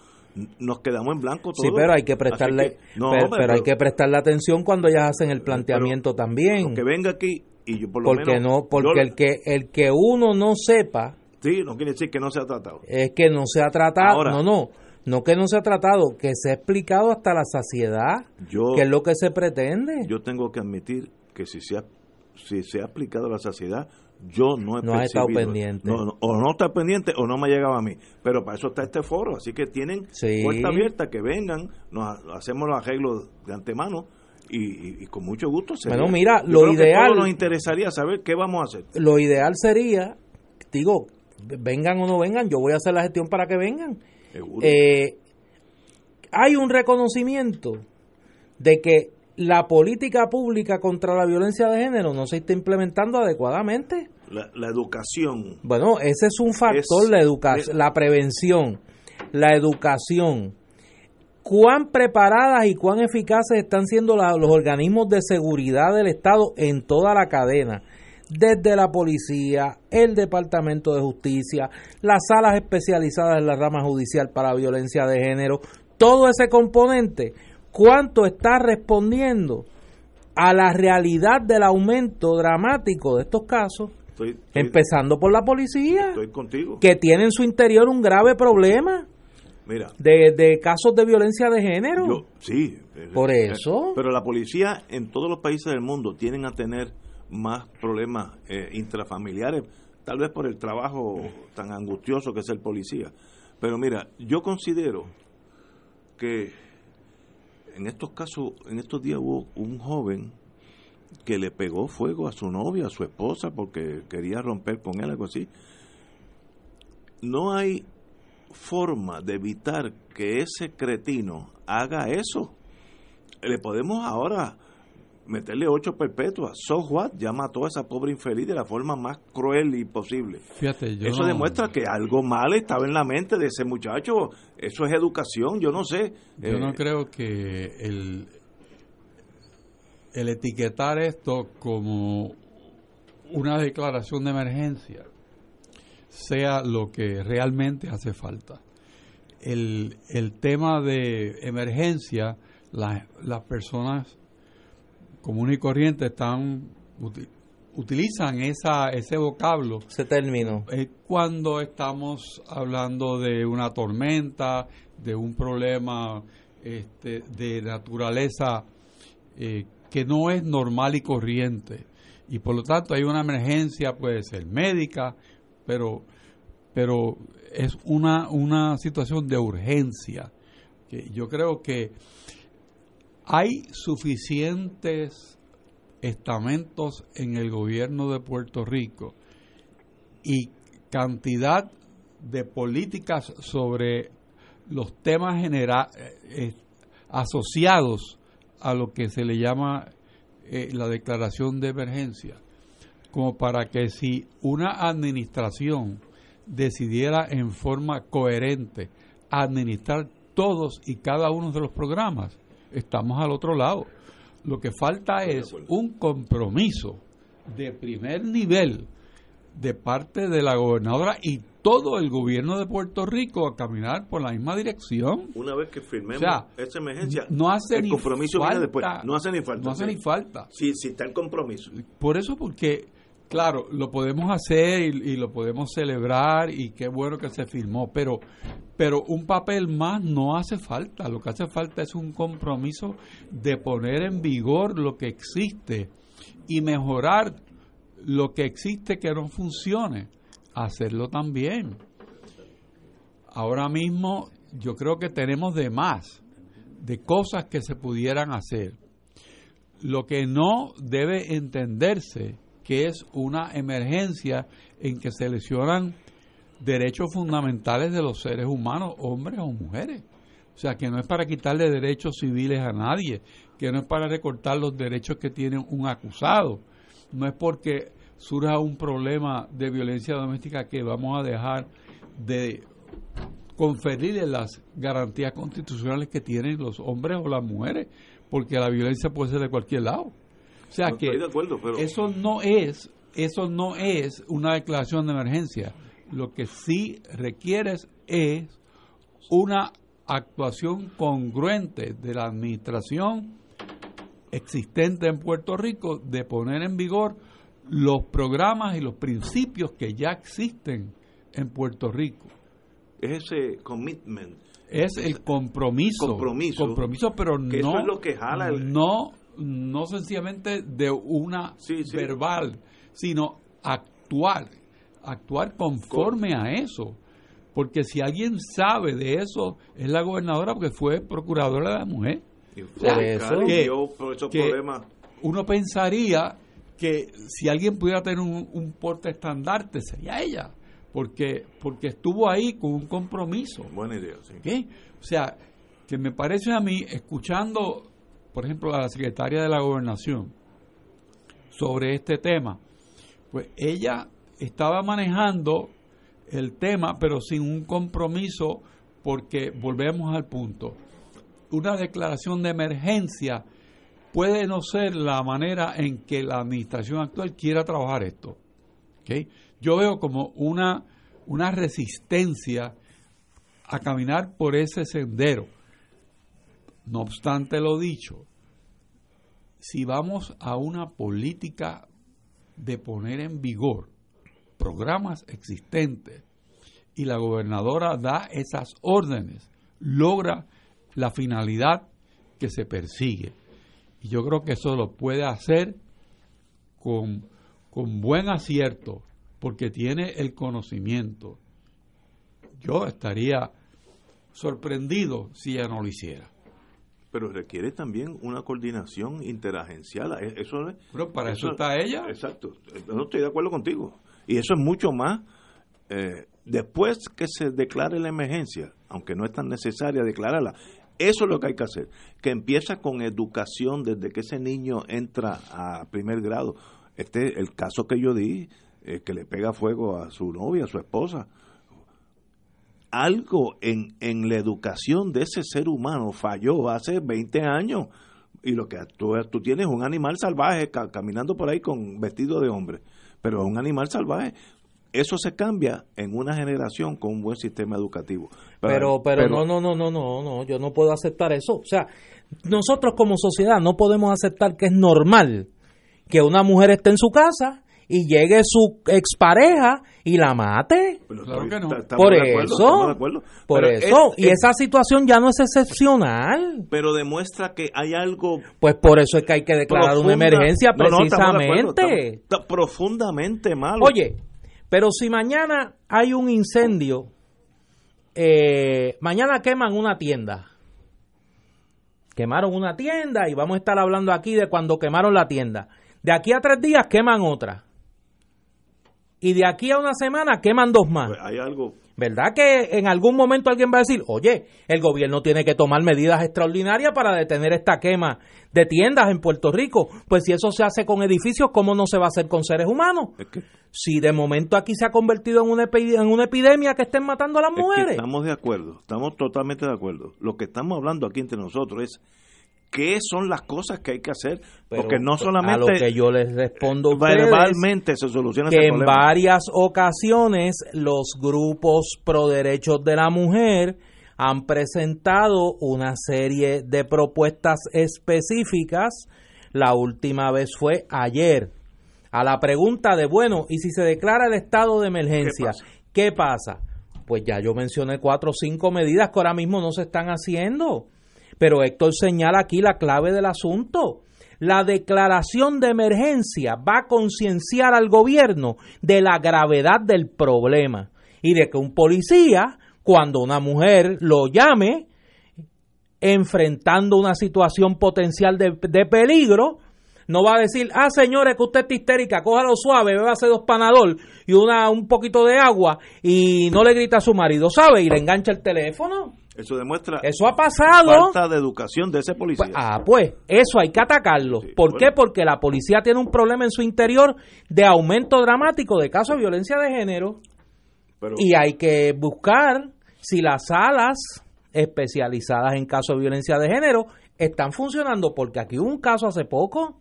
nos quedamos en blanco todos. Sí, pero hay que prestarle, pero, hay que prestarle atención cuando ellas hacen el planteamiento también. Que venga aquí y yo por lo porque no, porque el que el que uno no sepa, sí, no quiere decir que no se ha tratado. Es que no se ha tratado, no, no, no que no se ha tratado, que se ha explicado hasta la saciedad, que es lo que se pretende. Yo tengo que admitir que si se ha, si se ha aplicado la saciedad, yo no he no estado pendiente. o no está pendiente o no me ha llegado a mí. Pero para eso está este foro, así que tienen puerta abierta, que vengan, nos hacemos los arreglos de antemano y, con mucho gusto. Bueno, mira, lo ideal. nos interesaría saber qué vamos a hacer. Lo ideal sería, digo, vengan o no vengan, yo voy a hacer la gestión para que vengan. Eh, hay un reconocimiento de que la política pública contra la violencia de género no se está implementando adecuadamente. La, educación. Bueno, ese es un factor, la educación, la prevención, la educación. ¿Cuán preparadas y cuán eficaces están siendo los organismos de seguridad del Estado en toda la cadena? Desde la policía, el Departamento de Justicia, las salas especializadas en la rama judicial para violencia de género, todo ese componente cuánto está respondiendo a la realidad del aumento dramático de estos casos, empezando por la policía, que tiene en su interior un grave problema. de, casos de violencia de género. sí. Por eso. Pero la policía en todos los países del mundo tienen a tener más problemas eh, intrafamiliares, tal vez por el trabajo tan angustioso que es el policía. Pero mira, yo considero que en estos casos, en estos días hubo un joven que le pegó fuego a su novia, a su esposa, porque quería romper con él, algo así. No hay forma de evitar que ese cretino haga eso. Le podemos ahora meterle ocho perpetuas. So what? Ya mató a esa pobre infeliz de la forma más cruel y posible. Eso demuestra que algo mal estaba en la mente de ese muchacho. Eso es educación, yo no sé. Yo no eh, creo que el, el etiquetar esto como una declaración de emergencia sea lo que realmente hace falta. El, el tema de emergencia, las personas común y corriente están utilizan esa, ese vocablo. Ese término. cuando estamos hablando de una tormenta, de un problema este, de naturaleza eh, que no es normal y corriente. Y por lo tanto hay una emergencia, puede ser médica, pero, pero es una, una situación de urgencia. Que yo creo que hay suficientes estamentos en el gobierno de Puerto Rico y cantidad de políticas sobre los temas eh, asociados a lo que se le llama eh, la declaración de emergencia, como para que si una administración decidiera en forma coherente administrar todos y cada uno de los programas, estamos al otro lado. Lo que falta es un compromiso de primer nivel de parte de la gobernadora y todo el gobierno de Puerto Rico a caminar por la misma dirección. Una vez que firmemos esa emergencia, no hace el ni compromiso falta, después. No hace ni falta. No hace ni falta. Si, si está el compromiso. Por eso, porque claro, lo podemos hacer y, lo podemos celebrar y qué bueno que se firmó, pero, pero un papel más no hace falta. Lo que hace falta es un compromiso de poner en vigor lo que existe y mejorar lo que existe que no funcione, hacerlo también. Ahora mismo yo creo que tenemos de más de cosas que se pudieran hacer. Lo que no debe entenderse que es una emergencia en que se lesionan derechos fundamentales de los seres humanos, hombres o mujeres. O sea, que no es para quitarle derechos civiles a nadie, que no es para recortar los derechos que tiene un acusado, no es porque surja un problema de violencia doméstica que vamos a dejar de conferirle las garantías constitucionales que tienen los hombres o las mujeres, porque la violencia puede ser de cualquier lado. O sea que eso no es eso no es una declaración de emergencia. Lo que sí requiere es una actuación congruente de la administración existente en Puerto Rico de poner en vigor los programas y los principios que ya existen en Puerto Rico. Es ese commitment. Es el compromiso. Compromiso. Compromiso, pero no. Eso es lo que jala No, no sencillamente de una verbal, sino actuar. Actuar conforme a eso. Porque si alguien sabe de eso, es la gobernadora, porque fue procuradora de la mujer. por eso, que, uno pensaría que si alguien pudiera tener un, porte estandarte sería ella, porque porque estuvo ahí con un compromiso. Buena idea, sí. O sea, que me parece a mí, escuchando, por ejemplo, a la secretaria de la gobernación sobre este tema, pues ella estaba manejando el tema, pero sin un compromiso, porque volvemos al punto. Una declaración de emergencia puede no ser la manera en que la administración actual quiera trabajar esto. Yo veo como una, una resistencia a caminar por ese sendero. No obstante lo dicho, si vamos a una política de poner en vigor programas existentes y la gobernadora da esas órdenes, logra la finalidad que se persigue. Y yo creo que eso lo puede hacer con, con buen acierto, porque tiene el conocimiento. Yo estaría sorprendido si ella no lo hiciera. Pero requiere también una coordinación interagencial. E, eso Pero para eso, está ella. Exacto. No estoy de acuerdo contigo. Y eso es mucho más. Eh, después que se declare la emergencia, aunque no es tan necesaria declararla, eso es lo que hay que hacer, que empieza con educación desde que ese niño entra a primer grado. Este, el caso que yo di, eh, que le pega fuego a su novia, a su esposa. Algo en, en la educación de ese ser humano falló hace 20 años. Y lo que tú, tú tienes un animal salvaje caminando por ahí con vestido de hombre, pero un animal salvaje eso se cambia en una generación con un buen sistema educativo. Pero, pero, no, no, no, no, no, no, yo no puedo aceptar eso. O sea, nosotros como sociedad no podemos aceptar que es normal que una mujer esté en su casa y llegue su expareja y la mate. Por eso, por eso. y esa situación ya no es excepcional. Pero demuestra que hay algo. Pues por eso es que hay que declarar una emergencia, precisamente. profundamente malo. Oye, pero si mañana hay un incendio, eh, mañana queman una tienda. Quemaron una tienda y vamos a estar hablando aquí de cuando quemaron la tienda. De aquí a tres días queman otra. Y de aquí a una semana queman dos más. Pues hay algo ¿Verdad que en algún momento alguien va a decir, oye, el gobierno tiene que tomar medidas extraordinarias para detener esta quema de tiendas en Puerto Rico? Pues si eso se hace con edificios, ¿cómo no se va a hacer con seres humanos? Si de momento aquí se ha convertido en una, en una epidemia que estén matando a las mujeres. estamos de acuerdo, estamos totalmente de acuerdo. Lo que estamos hablando aquí entre nosotros es qué son las cosas que hay que hacer, porque no solamente a lo que yo les respondo verbalmente se soluciona que en varias ocasiones los grupos pro derechos de la mujer han presentado una serie de propuestas específicas. La última vez fue ayer. A la pregunta de, bueno, ¿y si se declara el estado de emergencia? ¿Qué pasa? Pues ya yo mencioné cuatro o cinco medidas que ahora mismo no se están haciendo pero Héctor señala aquí la clave del asunto. La declaración de emergencia va a concienciar al gobierno de la gravedad del problema y de que un policía, cuando una mujer lo llame, enfrentando una situación potencial de, peligro, no va a decir, ah, señores, que usted está histérica, cójalo suave, bébase dos panadol y una, un poquito de agua y no le grita a su marido, ¿sabe? Y le engancha el teléfono. Eso demuestra eso ha pasado. falta de educación de ese policía. Pues, ah, pues eso hay que atacarlo. ¿Por qué? Porque la policía tiene un problema en su interior de aumento dramático de casos de violencia de género. y hay que buscar si las salas especializadas en casos de violencia de género están funcionando, porque aquí hubo un caso hace poco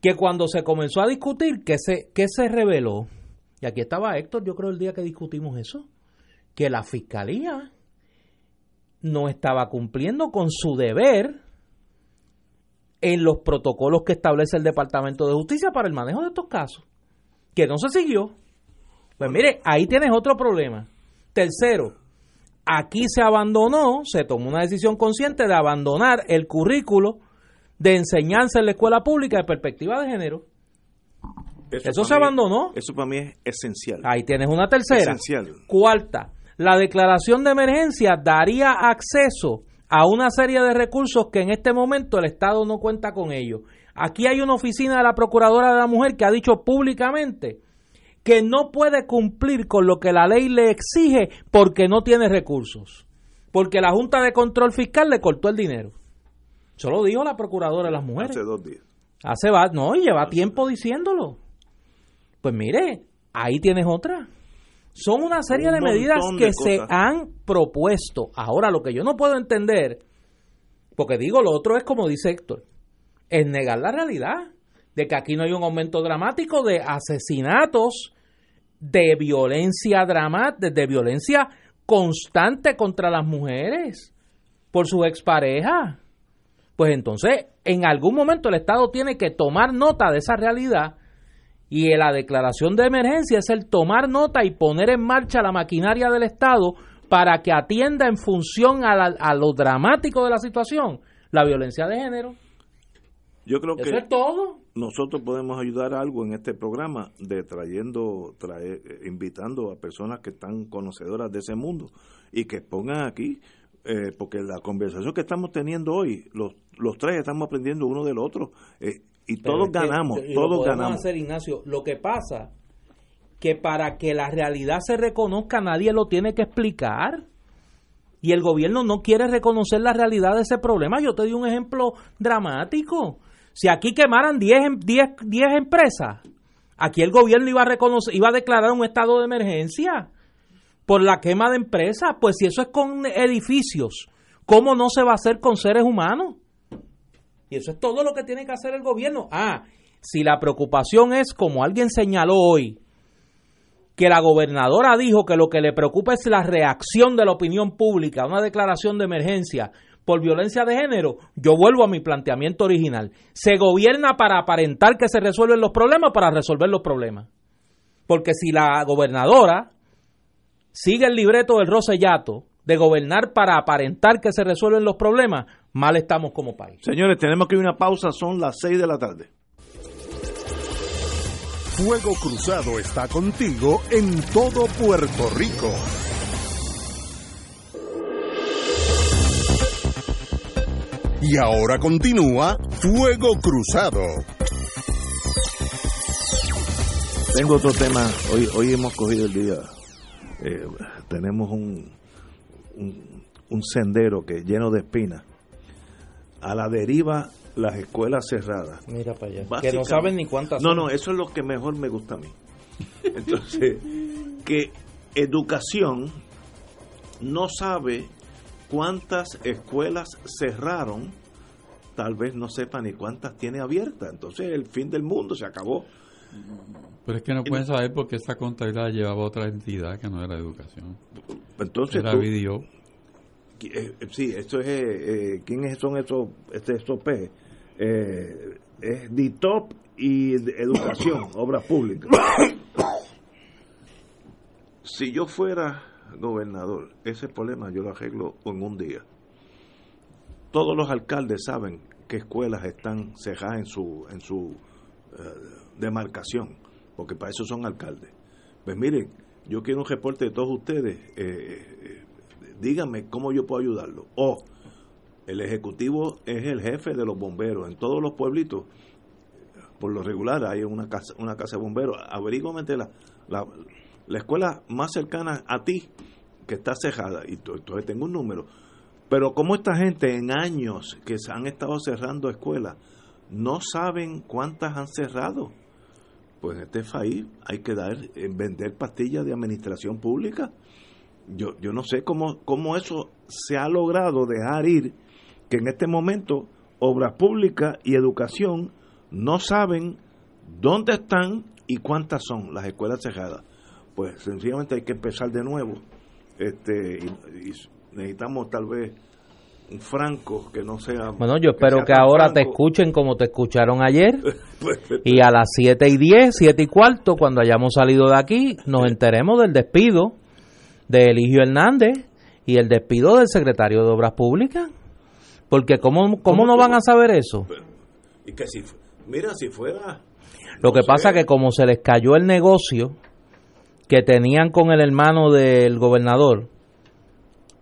que cuando se comenzó a discutir, ¿qué se, qué se reveló? Y aquí estaba Héctor, yo creo el día que discutimos eso, que la fiscalía no estaba cumpliendo con su deber en los protocolos que establece el Departamento de Justicia para el manejo de estos casos, que no se siguió. Pues mire, ahí tienes otro problema. Tercero, aquí se abandonó, se tomó una decisión consciente de abandonar el currículo de enseñanza en la escuela pública de perspectiva de género. Eso, se abandonó. Eso para mí es esencial. Ahí tienes una tercera. Cuarta, la declaración de emergencia daría acceso a una serie de recursos que en este momento el Estado no cuenta con ellos. Aquí hay una oficina de la Procuradora de la Mujer que ha dicho públicamente que no puede cumplir con lo que la ley le exige porque no tiene recursos, porque la Junta de Control Fiscal le cortó el dinero. Eso lo dijo la Procuradora de las Mujeres. Hace dos días. Hace va, no, y lleva tiempo diciéndolo. Pues mire, ahí tienes otra. Son una serie de medidas que se han propuesto. Ahora, lo que yo no puedo entender, porque digo, lo otro es como dice Héctor, es negar la realidad de que aquí no hay un aumento dramático de asesinatos de violencia dramática, de violencia constante contra las mujeres por su expareja. Pues entonces, en algún momento el Estado tiene que tomar nota de esa realidad y la declaración de emergencia es el tomar nota y poner en marcha la maquinaria del Estado para que atienda en función a, a lo dramático de la situación la violencia de género. Yo creo que es todo. nosotros podemos ayudar algo en este programa de trayendo, traer, invitando a personas que están conocedoras de ese mundo y que pongan aquí, eh, porque la conversación que estamos teniendo hoy, los, los tres estamos aprendiendo uno del otro eh, y todos ganamos, todos ganamos. hacer, Ignacio, lo que pasa que para que la realidad se reconozca nadie lo tiene que explicar y el gobierno no quiere reconocer la realidad de ese problema. Yo te di un ejemplo dramático. Si aquí quemaran 10, 10, 10 empresas, aquí el gobierno iba a, reconocer, iba a declarar un estado de emergencia por la quema de empresas. Pues si eso es con edificios, ¿cómo no se va a hacer con seres humanos? Y eso es todo lo que tiene que hacer el gobierno. Ah, si la preocupación es, como alguien señaló hoy, que la gobernadora dijo que lo que le preocupa es la reacción de la opinión pública una declaración de emergencia por violencia de género, yo vuelvo a mi planteamiento original. Se gobierna para aparentar que se resuelven los problemas, para resolver los problemas. Porque si la gobernadora sigue el libreto del Rosellato de gobernar para aparentar que se resuelven los problemas, mal estamos como país. Señores, tenemos que ir a una pausa, son las 6 de la tarde. Fuego Cruzado está contigo en todo Puerto Rico. Y ahora continúa Fuego Cruzado. Tengo otro tema. Hoy, hoy hemos cogido el día. Eh, tenemos un, un, sendero que lleno de espinas. A la deriva las escuelas cerradas. Mira para allá. Que no saben ni cuántas. No, no, eso es lo que mejor me gusta a mí. Entonces, [LAUGHS] que educación no sabe cuántas escuelas cerraron, tal vez no sepa ni cuántas tiene abiertas. Entonces el fin del mundo se acabó. Pero es que no pueden saber porque esta contabilidad llevaba otra entidad que no era educación. Entonces era video. Eh, sí, esto es, eh, ¿quiénes son esos, este, estos pejes? Eh, es DITOP y Educación, [COUGHS] Obras Públicas. si yo fuera gobernador, ese problema yo lo arreglo en un día. Todos los alcaldes saben qué escuelas están cejadas en su, en su eh, demarcación, porque para eso son alcaldes. Pues miren, yo quiero un reporte de todos ustedes, eh, eh, díganme cómo yo puedo ayudarlo. O el ejecutivo es el jefe de los bomberos en todos los pueblitos. Por lo regular hay una casa, una casa de bomberos. Averígame la, la, la escuela más cercana a ti que está cejada, y entonces tengo un número. Pero como esta gente en años que se han estado cerrando escuelas, no saben cuántas han cerrado. Pues en este país hay que dar, vender pastillas de administración pública. Yo, yo no sé cómo, cómo eso se ha logrado dejar ir, que en este momento obras públicas y educación no saben dónde están y cuántas son las escuelas cerradas. Pues sencillamente hay que empezar de nuevo. Este, y, necesitamos tal vez un franco que no sea. Bueno, yo espero que, ahora te escuchen como te escucharon ayer. [LAUGHS] Pues, pues, y a las 7 y 10, 7 y cuarto, cuando hayamos salido de aquí, nos enteremos del despido de Eligio Hernández y el despido del secretario de Obras Públicas. Porque ¿cómo, cómo, no van a saber eso? Y que si, mira, si fuera... Lo que pasa que como se les cayó el negocio que tenían con el hermano del gobernador,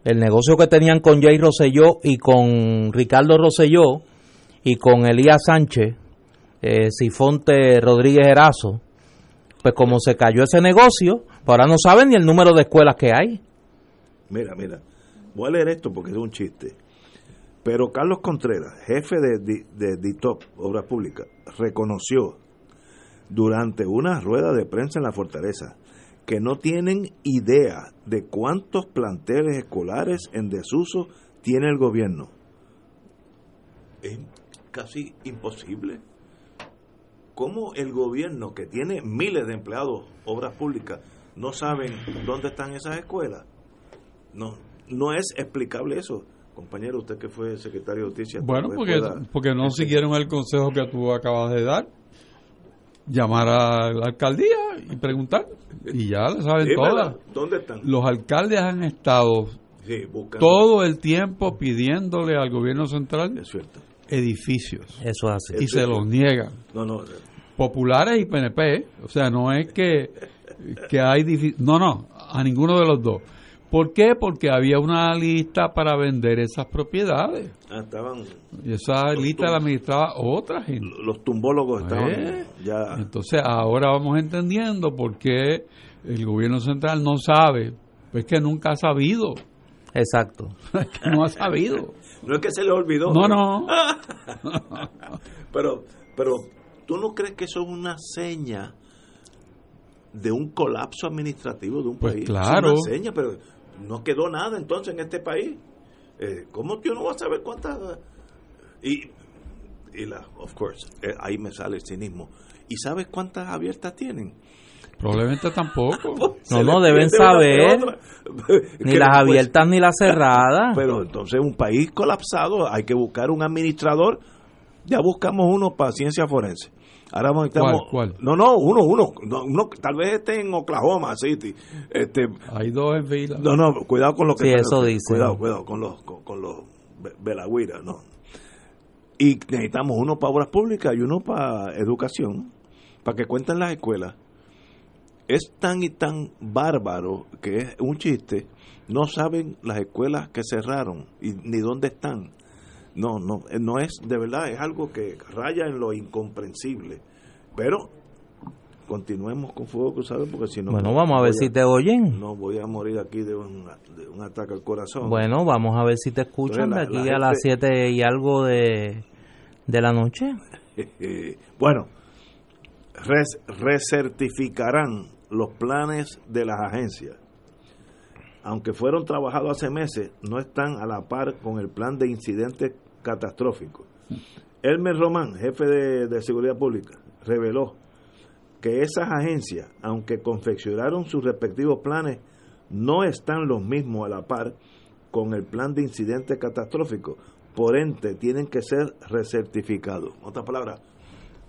el negocio que tenían con Jay Rosselló y con Ricardo Rosselló y con Elías Sánchez, eh, Sifonte Rodríguez Erazo, pues como se cayó ese negocio, pues ahora no saben ni el número de escuelas que hay. Mira, mira, voy a leer esto porque es un chiste. Pero Carlos Contreras, jefe de, de, DITOP, Obras Públicas, reconoció durante una rueda de prensa en la fortaleza que no tienen idea de cuántos planteles escolares en desuso tiene el gobierno. Es casi imposible. ¿Cómo el gobierno, que tiene miles de empleados, obras públicas, no saben dónde están esas escuelas? No, no es explicable eso. Compañero, usted que fue secretario de Justicia. Bueno, porque, porque no siguieron el consejo que tú acabas de dar. Llamar a la alcaldía y preguntar. Y ya lo saben todas. ¿Dónde están? Los alcaldes han estado todo el tiempo pidiéndole al gobierno central edificios. Eso hace. Y se los niegan. No, no. Populares y PNP. O sea, no es que, que hay... No, no, a ninguno de los dos. ¿Por qué? Porque había una lista para vender esas propiedades. Ah, estaban. Y esa lista la administraba otra gente. Los tumbólogos estaban eh, ya. Entonces ahora vamos entendiendo por qué el gobierno central no sabe. Pues que nunca ha sabido. Exacto. [LAUGHS] que no ha sabido. [LAUGHS] no es que se le olvidó. No, no. [LAUGHS] pero, pero, ¿tú no crees que eso es una seña de un colapso administrativo de un pues país? Claro. Es una seña, pero no quedó nada entonces en este país. Eh, ¿Cómo yo no voy a saber cuántas? Y, y la, of course, eh, ahí me sale el cinismo. ¿Y sabes cuántas abiertas tienen? Probablemente tampoco. [LAUGHS] Pues, no, no, deben saber. ni las abiertas ni las cerradas. [LAUGHS] Pero entonces un país colapsado, hay que buscar un administrador. Ya buscamos uno para ciencia forense. Ahora estamos, ¿Cuál, No, no, uno, uno, uno, tal vez esté en Oklahoma City. Este, Hay dos en fila. No, no, cuidado con lo que... Sí, eso dice. Cuidado, cuidado con los, con, los velagüiras, no. Y necesitamos uno para obras públicas y uno para educación, para que cuenten las escuelas. Es tan y tan bárbaro que es un chiste. No saben las escuelas que cerraron y ni dónde están no, no, eh, no es, de verdad, es algo que raya en lo incomprensible. Pero continuemos con fuego cruzado porque si no... Bueno, vamos a ver si te oyen. No voy a morir aquí de un, ataque al corazón. Bueno, vamos a ver si te escuchan de aquí a las 7 y algo de, de la noche. [LAUGHS] bueno, recertificarán los planes de las agencias aunque fueron trabajados hace meses, no están a la par con el plan de incidentes catastróficos. Elmer Román, jefe de, Seguridad Pública, reveló que esas agencias, aunque confeccionaron sus respectivos planes, no están los mismos a la par con el plan de incidentes catastróficos. Por ende, tienen que ser recertificados. En otras palabras,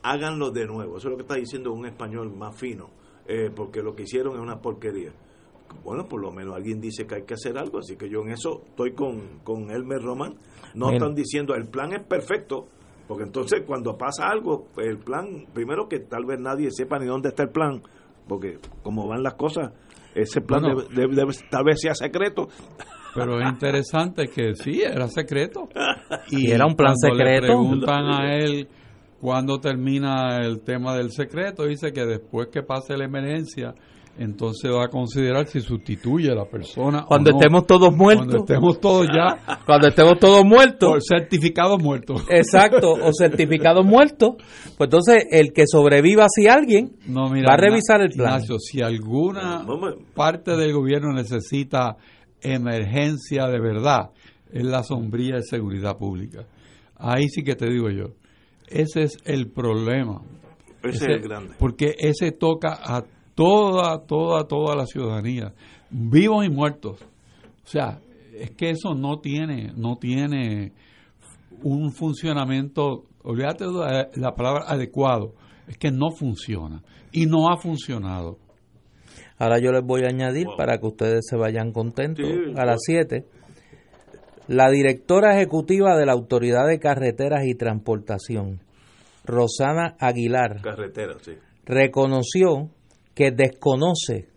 háganlo de nuevo. Eso es lo que está diciendo un español más fino, eh, porque lo que hicieron es una porquería bueno, por lo menos alguien dice que hay que hacer algo, así que yo en eso estoy con, con Elmer Román. No están diciendo el plan es perfecto, porque entonces cuando pasa algo, el plan, primero que tal vez nadie sepa ni dónde está el plan, porque como van las cosas, ese plan debe, tal vez sea secreto. Pero es interesante que sí, era secreto. [LAUGHS] Y era un plan secreto. Le preguntan a él cuándo termina el tema del secreto, dice que después que pase la emergencia, entonces va a considerar si sustituye a la persona. [LAUGHS] Cuando estemos todos muertos. Cuando estemos todos ya. Cuando estemos todos muertos. Por certificados muertos. [LAUGHS] Exacto, o certificados muertos. Pues entonces el que sobreviva si alguien va a revisar el plan. Ignacio, si alguna parte del gobierno necesita emergencia de verdad, es la sombrilla de seguridad pública. Ahí sí que te digo yo. Ese es el problema. Ese, es el grande. Porque ese toca a toda, toda, toda la ciudadanía, vivos y muertos. O sea, es que eso no tiene, no tiene un funcionamiento, olvídate de la palabra adecuado, es que no funciona y no ha funcionado. Ahora yo les voy a añadir para que ustedes se vayan contentos a las 7. La directora ejecutiva de la Autoridad de Carreteras y Transportación, Rosana Aguilar, reconoció que desconoce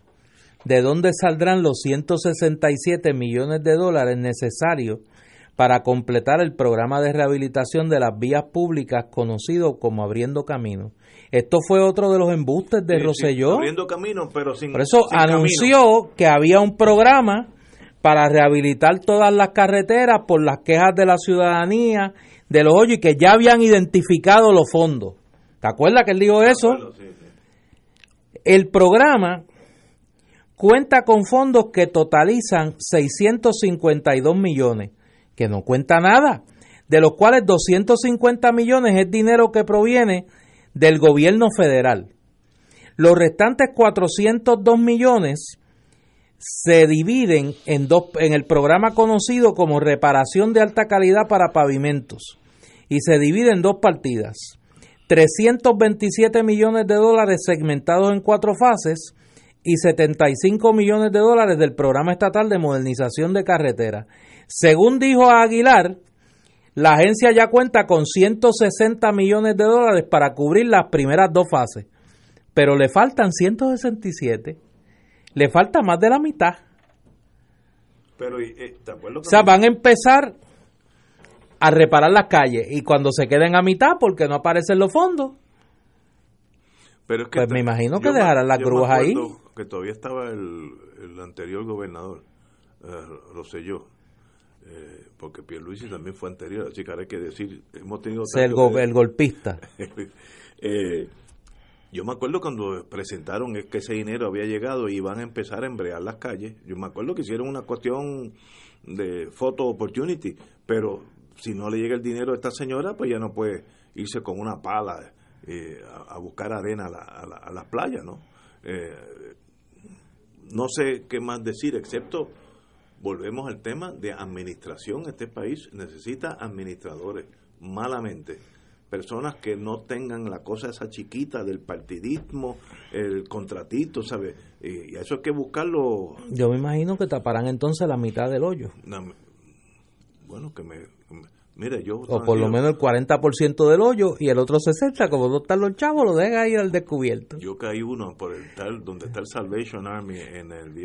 de dónde saldrán los 167 millones de dólares necesarios para completar el programa de rehabilitación de las vías públicas conocido como Abriendo Camino. Esto fue otro de los embustes de Roselló. abriendo camino, pero sin Por eso anunció que había un programa para rehabilitar todas las carreteras por las quejas de la ciudadanía, de los hoyos, y que ya habían identificado los fondos. ¿Te acuerdas que él dijo eso? El programa cuenta con fondos que totalizan 652 millones que no cuenta nada, de los cuales 250 millones es dinero que proviene del gobierno federal. Los restantes 402 millones se dividen en, dos, en el programa conocido como reparación de alta calidad para pavimentos y se divide en dos partidas. 327 millones de dólares segmentados en cuatro fases y 75 millones de dólares del programa estatal de modernización de carreteras. Según dijo Aguilar, la agencia ya cuenta con 160 millones de dólares para cubrir las primeras dos fases, pero le faltan 167. Le falta más de la mitad. Pero, eh, o sea, van a empezar a reparar las calles y cuando se queden a mitad porque no aparecen los fondos. Pero pues me imagino que dejarán las grúas ahí. Que todavía estaba el, el anterior gobernador, eh, Roselló, eh, porque Pierluisi también fue anterior, así que hay que decir, hemos tenido... El, el, golpista. [LAUGHS] eh, yo me acuerdo cuando presentaron que ese dinero había llegado y iban a empezar a embrear las calles. Yo me acuerdo que hicieron una cuestión de photo opportunity, pero si no le llega el dinero a esta señora, pues ya no puede irse con una pala eh, a, buscar arena a, a, las playas, ¿no? Eh, no sé qué más decir, excepto volvemos al tema de administración. Este país necesita administradores, malamente. Personas que no tengan la cosa esa chiquita del partidismo, el contratito, ¿sabes? Y eso hay que buscarlo. Yo me imagino que taparán entonces la mitad del hoyo. Bueno, que me, Mire, yo o por lo menos el 40% del hoyo y el otro 60%, como no están los chavos, lo deja ir al descubierto. Yo caí uno por el tal, donde está el Salvation Army, en el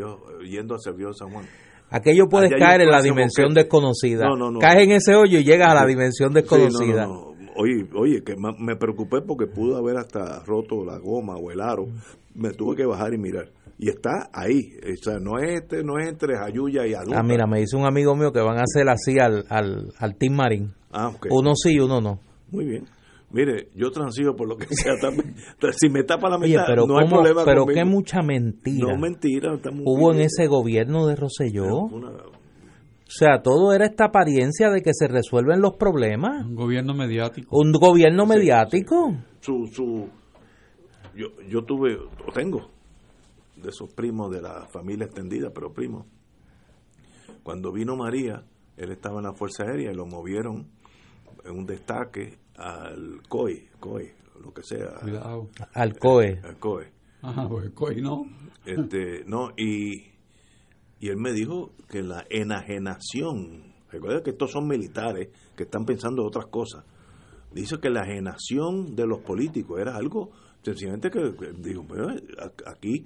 yendo hacia el viejo San Juan. Aquello puedes caer en la dimensión desconocida. Caes en ese hoyo y llegas a la dimensión desconocida. oye, oye, que me preocupé porque pudo haber hasta roto la goma o el aro. Me tuve que bajar y mirar. Y está ahí. O sea, no es, este, no es entre Jayuya y Aluca. Ah, mira, me dice un amigo mío que van a hacer así al, al, al Team Marín. Ah, Uno sí y uno no. Muy bien. Mire, yo transigo por lo que sea. [LAUGHS] si me tapa la mitad, pero no hay problema Pero qué mucha mentira. No, mentira. Hubo en ese gobierno de Roselló. O sea, todo era esta apariencia de que se resuelven los problemas. Un gobierno mediático. Un gobierno mediático. Su, su, yo, yo tuve, o tengo, de esos primos de la familia extendida, pero primos. Cuando vino María, él estaba en la Fuerza Aérea y lo movieron en un destaque al COI, COI, lo que sea. Al COE. Al COE. Ajá, pues el COI no. Este, no, y, y él me dijo que la enajenación, recuerda que estos son militares que están pensando otras cosas, dice que la enajenación de los políticos era algo sencillamente que, dijo, aquí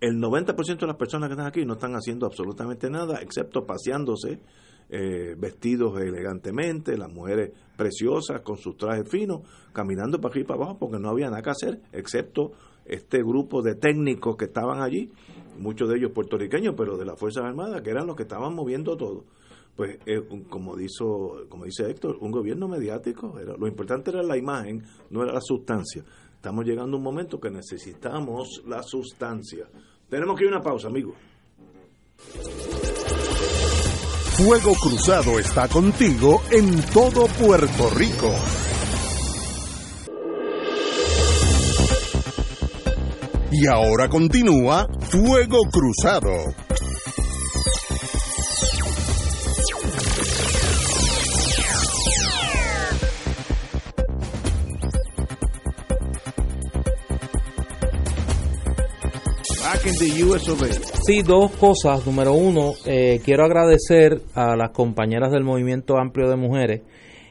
el 90% de las personas que están aquí no están haciendo absolutamente nada, excepto paseándose eh, vestidos elegantemente, las mujeres preciosas con sus trajes finos, caminando para aquí y para abajo porque no había nada que hacer, excepto este grupo de técnicos que estaban allí, muchos de ellos puertorriqueños, pero de las Fuerzas Armadas, que eran los que estaban moviendo todo. Pues, eh, como, dijo, como dice Héctor, un gobierno mediático, era, lo importante era la imagen, no era la sustancia estamos llegando a un momento que necesitamos la sustancia. Tenemos que ir a una pausa, amigos. Fuego Cruzado está contigo en todo Puerto Rico. Y ahora continúa Fuego Cruzado. Sí, dos cosas. Número uno, eh, quiero agradecer a las compañeras del Movimiento Amplio de Mujeres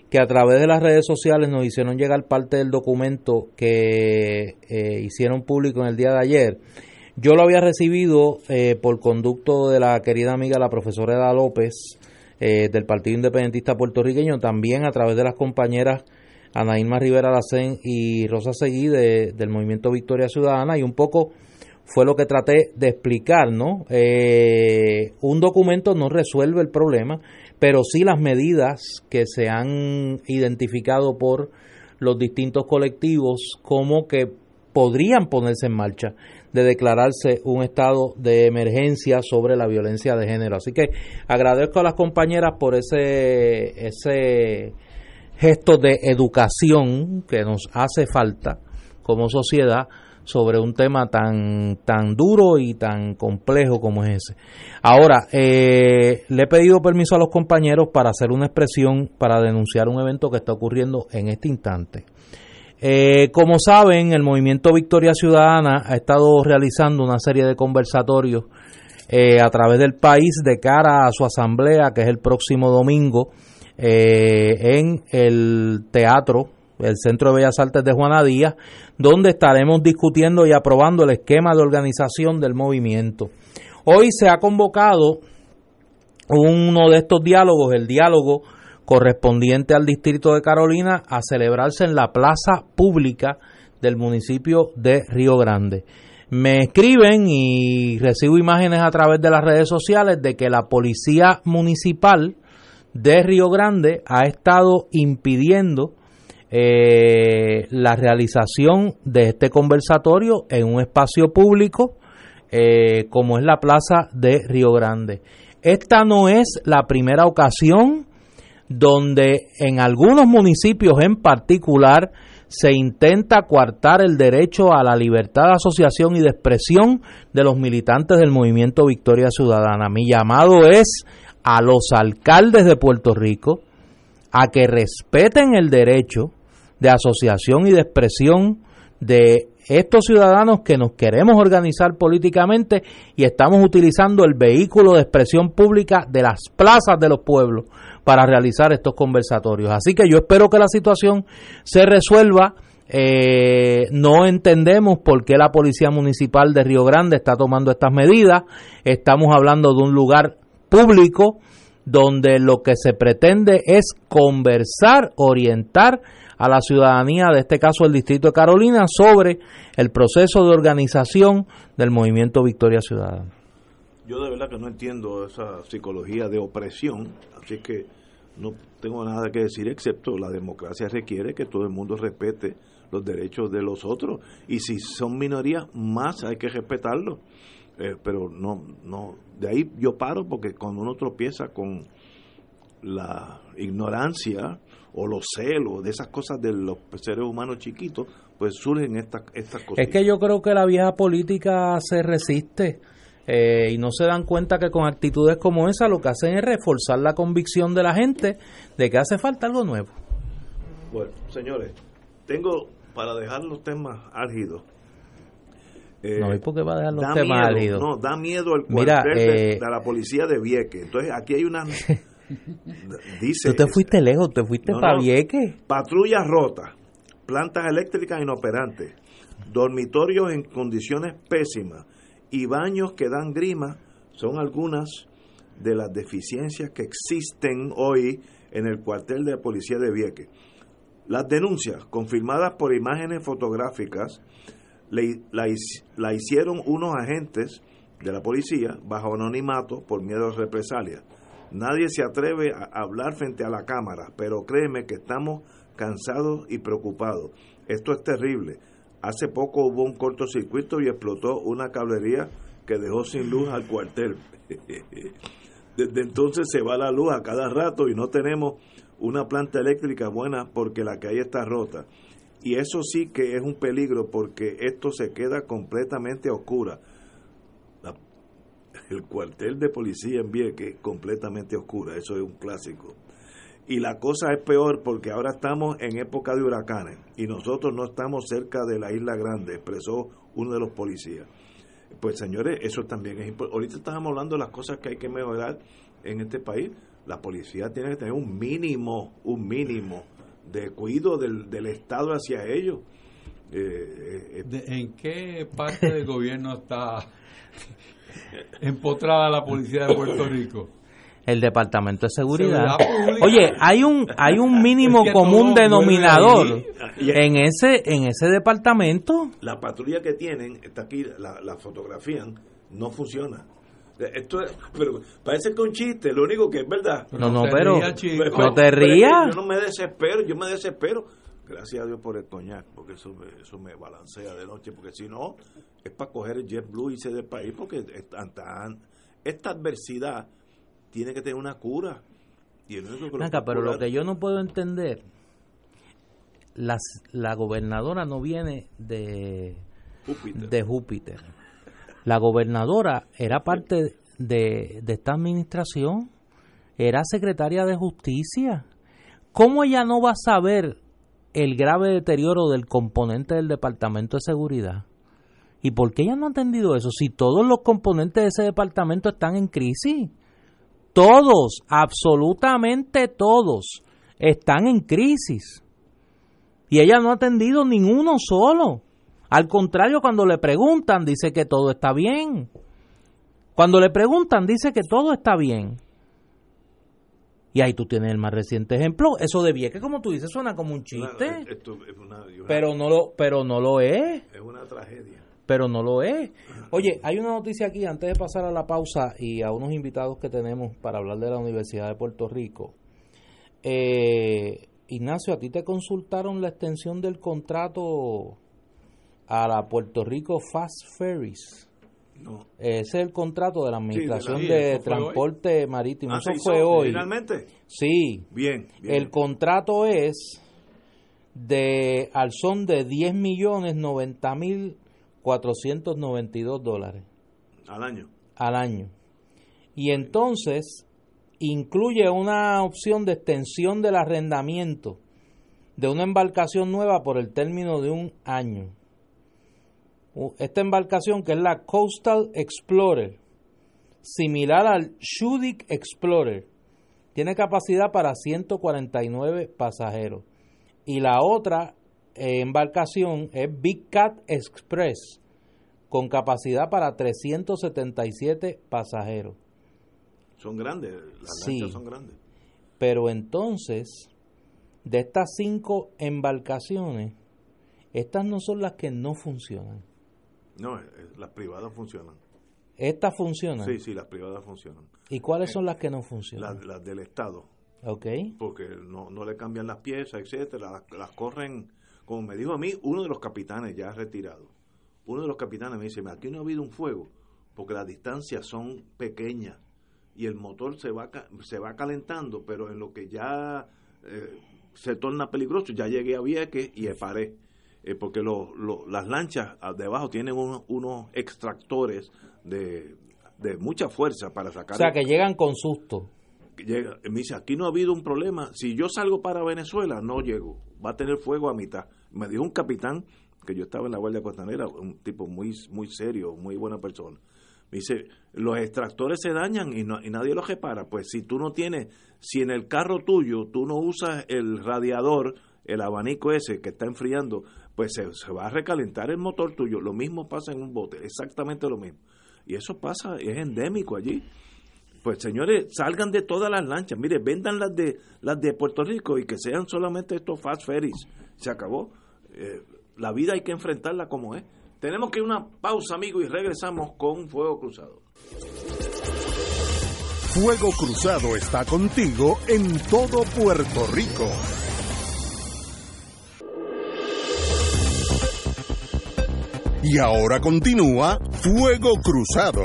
que a través de las redes sociales nos hicieron llegar parte del documento que eh, hicieron público en el día de ayer. Yo lo había recibido eh, por conducto de la querida amiga, la profesora Eda López, del Partido Independentista Puertorriqueño, también a través de las compañeras Ana Irma Rivera Lacén y Rosa Seguí del Movimiento Victoria Ciudadana, y un poco fue lo que traté de explicar, ¿no? Eh, un documento no resuelve el problema, pero sí las medidas que se han identificado por los distintos colectivos como que podrían ponerse en marcha de declararse un estado de emergencia sobre la violencia de género. Así que agradezco a las compañeras por ese, ese gesto de educación que nos hace falta como sociedad sobre un tema tan, tan duro y tan complejo como es ese. Ahora, eh, le he pedido permiso a los compañeros para hacer una expresión para denunciar un evento que está ocurriendo en este instante. Eh, como saben, el movimiento Victoria Ciudadana ha estado realizando una serie de conversatorios eh, a través del país de cara a su asamblea, que es el próximo domingo, en el Teatro el Centro de Bellas Artes de Juana Díaz, donde estaremos discutiendo y aprobando el esquema de organización del movimiento. Hoy se ha convocado uno de estos diálogos, el diálogo correspondiente al Distrito de Carolina, a celebrarse en la plaza pública del municipio de Río Grande. Me escriben y recibo imágenes a través de las redes sociales de que la policía municipal de Río Grande ha estado impidiendo eh, la realización de este conversatorio en un espacio público eh, como es la Plaza de Río Grande. Esta no es la primera ocasión donde en algunos municipios en particular se intenta coartar el derecho a la libertad de asociación y de expresión de los militantes del movimiento Victoria Ciudadana. Mi llamado es a los alcaldes de Puerto Rico a que respeten el derecho de asociación y de expresión de estos ciudadanos que nos queremos organizar políticamente y estamos utilizando el vehículo de expresión pública de las plazas de los pueblos para realizar estos conversatorios. Así que yo espero que la situación se resuelva. Eh, no entendemos por qué la Policía Municipal de Río Grande está tomando estas medidas. Estamos hablando de un lugar público donde lo que se pretende es conversar, orientar a la ciudadanía, de este caso el Distrito de Carolina, sobre el proceso de organización del movimiento Victoria Ciudadana. Yo de verdad que no entiendo esa psicología de opresión, así que no tengo nada que decir excepto la democracia requiere que todo el mundo respete los derechos de los otros y si son minorías más hay que respetarlos. Eh, pero no, no, de ahí yo paro porque cuando uno tropieza con la ignorancia o los celos, de esas cosas de los seres humanos chiquitos, pues surgen estas, estas cosas. Es que yo creo que la vieja política se resiste eh, y no se dan cuenta que con actitudes como esa lo que hacen es reforzar la convicción de la gente de que hace falta algo nuevo. Bueno, señores, tengo para dejar los temas álgidos. Eh, no, ¿y por qué va a dejar los temas álgidos? No, da miedo el cuartel de, eh, de, la policía de Vieques. Entonces, aquí hay una [LAUGHS] Dice, Tú te fuiste lejos, te fuiste para Vieques. Patrullas rotas, plantas eléctricas inoperantes, dormitorios en condiciones pésimas y baños que dan grima son algunas de las deficiencias que existen hoy en el cuartel de la policía de Vieques. Las denuncias, confirmadas por imágenes fotográficas, la, la hicieron unos agentes de la policía bajo anonimato por miedo a represalias. Nadie se atreve a hablar frente a la cámara, pero créeme que estamos cansados y preocupados. Esto es terrible. Hace poco hubo un cortocircuito y explotó una cablería que dejó sin luz al cuartel. [LAUGHS] Desde entonces se va la luz a cada rato y no tenemos una planta eléctrica buena porque la que hay está rota. Y eso sí que es un peligro porque esto se queda completamente oscura. El cuartel de policía en Vieques completamente oscura, eso es un clásico. Y la cosa es peor porque ahora estamos en época de huracanes y nosotros no estamos cerca de la isla grande, expresó uno de los policías. Pues señores, eso también es importante. Ahorita estamos hablando de las cosas que hay que mejorar en este país. La policía tiene que tener un mínimo, un mínimo de cuidado del, del Estado hacia ellos. Eh, eh, ¿En qué parte del gobierno está empotrada la policía de Puerto Rico? el Departamento de Seguridad. Oye, hay un hay un mínimo [LAUGHS] común denominador en ese en ese departamento. La patrulla que tienen, está aquí, la, la fotografían, no funciona. Esto pero parece que un chiste, lo único que es verdad. No, no, pero no te rías. Yo no me desespero, yo me desespero. Gracias a Dios por el coñac, porque eso me, eso me balancea de noche, porque si no, es para coger el JetBlue y irse del país, porque esta adversidad tiene que tener una cura. Y el pero lo que yo no puedo entender, las, la gobernadora no viene de Júpiter. de Júpiter. La gobernadora era parte de, de esta administración, era secretaria de justicia. ¿Cómo ella no va a saber el grave deterioro del componente del Departamento de Seguridad? ¿Y por qué ella no ha entendido eso? Si todos los componentes de ese departamento están en crisis. Todos, absolutamente todos, están en crisis. Y ella no ha atendido ninguno solo. Al contrario, cuando le preguntan, dice que todo está bien. Cuando le preguntan, dice que todo está bien. Y ahí tú tienes el más reciente ejemplo. Eso de que como tú dices, suena como un chiste. pero, no lo, pero no lo es. Es una tragedia pero no lo es. Oye, hay una noticia aquí antes de pasar a la pausa y a unos invitados que tenemos para hablar de la Universidad de Puerto Rico. Eh, Ignacio, ¿a ti te consultaron la extensión del contrato a la Puerto Rico Fast Ferries? No. Ese es el contrato de la Administración de, Transporte Marítimo. Ah, eso fue hoy. ¿Finalmente? Sí. Bien, El contrato es de al son de 10 millones 90 mil 492 dólares. Al año. Al año. Y entonces incluye una opción de extensión del arrendamiento de una embarcación nueva por el término de un año. Esta embarcación que es la Coastal Explorer, similar al Shudik Explorer, tiene capacidad para 149 pasajeros. Y la otra eh, embarcación es Big Cat Express, con capacidad para 377 pasajeros. Son grandes, las son grandes. Pero entonces, de estas cinco embarcaciones, estas no son las que no funcionan. No, eh, las privadas funcionan. ¿Estas funcionan? Sí, sí, las privadas funcionan. ¿Y cuáles son las que no funcionan? Las, del Estado. Ok. Porque no, no le cambian las piezas, etcétera. las corren como me dijo a mí uno de los capitanes ya retirado, uno de los capitanes me dice, aquí no ha habido un fuego porque las distancias son pequeñas y el motor se va, se va calentando, pero en lo que ya eh, se torna peligroso, ya llegué a Vieques y paré. Eh, porque las lanchas debajo tienen unos extractores de, de mucha fuerza para sacar. O sea, que llegan con susto. Llega, me dice, aquí no ha habido un problema. Si yo salgo para Venezuela, no llego. Va a tener fuego a mitad. Me dijo un capitán, que yo estaba en la Guardia Costanera, un tipo muy, muy serio, muy buena persona. Me dice, los extractores se dañan y, y nadie los repara. Pues si tú no tienes, si en el carro tuyo tú no usas el radiador, el abanico ese que está enfriando, pues se, se va a recalentar el motor tuyo. Lo mismo pasa en un bote, exactamente lo mismo. Y eso pasa, es endémico allí. Pues señores, salgan de todas las lanchas. Mire, vendan las de las de Puerto Rico y que sean solamente estos fast ferries. Se acabó. Eh, la vida hay que enfrentarla como es. Tenemos que ir una pausa, amigo, y regresamos con Fuego Cruzado. Fuego Cruzado está contigo en todo Puerto Rico. Y ahora continúa Fuego Cruzado.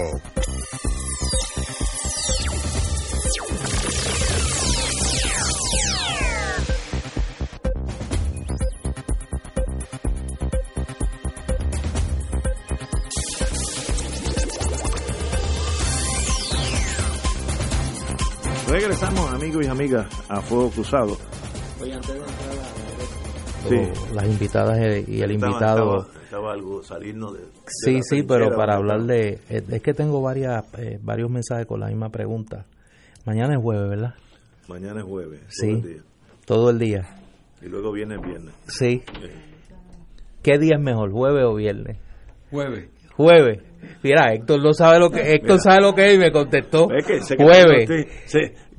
Regresamos amigos y amigas a Fuego Cruzado. Oye, antes de entrar a las invitadas y el invitado. Estaba, algo salirnos de. sí, sí, pero para hablar de. Es que tengo varias, eh, varios mensajes con la misma pregunta. Mañana es jueves, ¿verdad? Mañana es jueves. Sí. Todo el día. Todo el día. Y luego viene el viernes. Sí. ¿Qué día es mejor, jueves o viernes? Jueves. Jueves. Mira, Héctor no sabe lo que [LAUGHS] Héctor sabe lo que es y me contestó. jueves.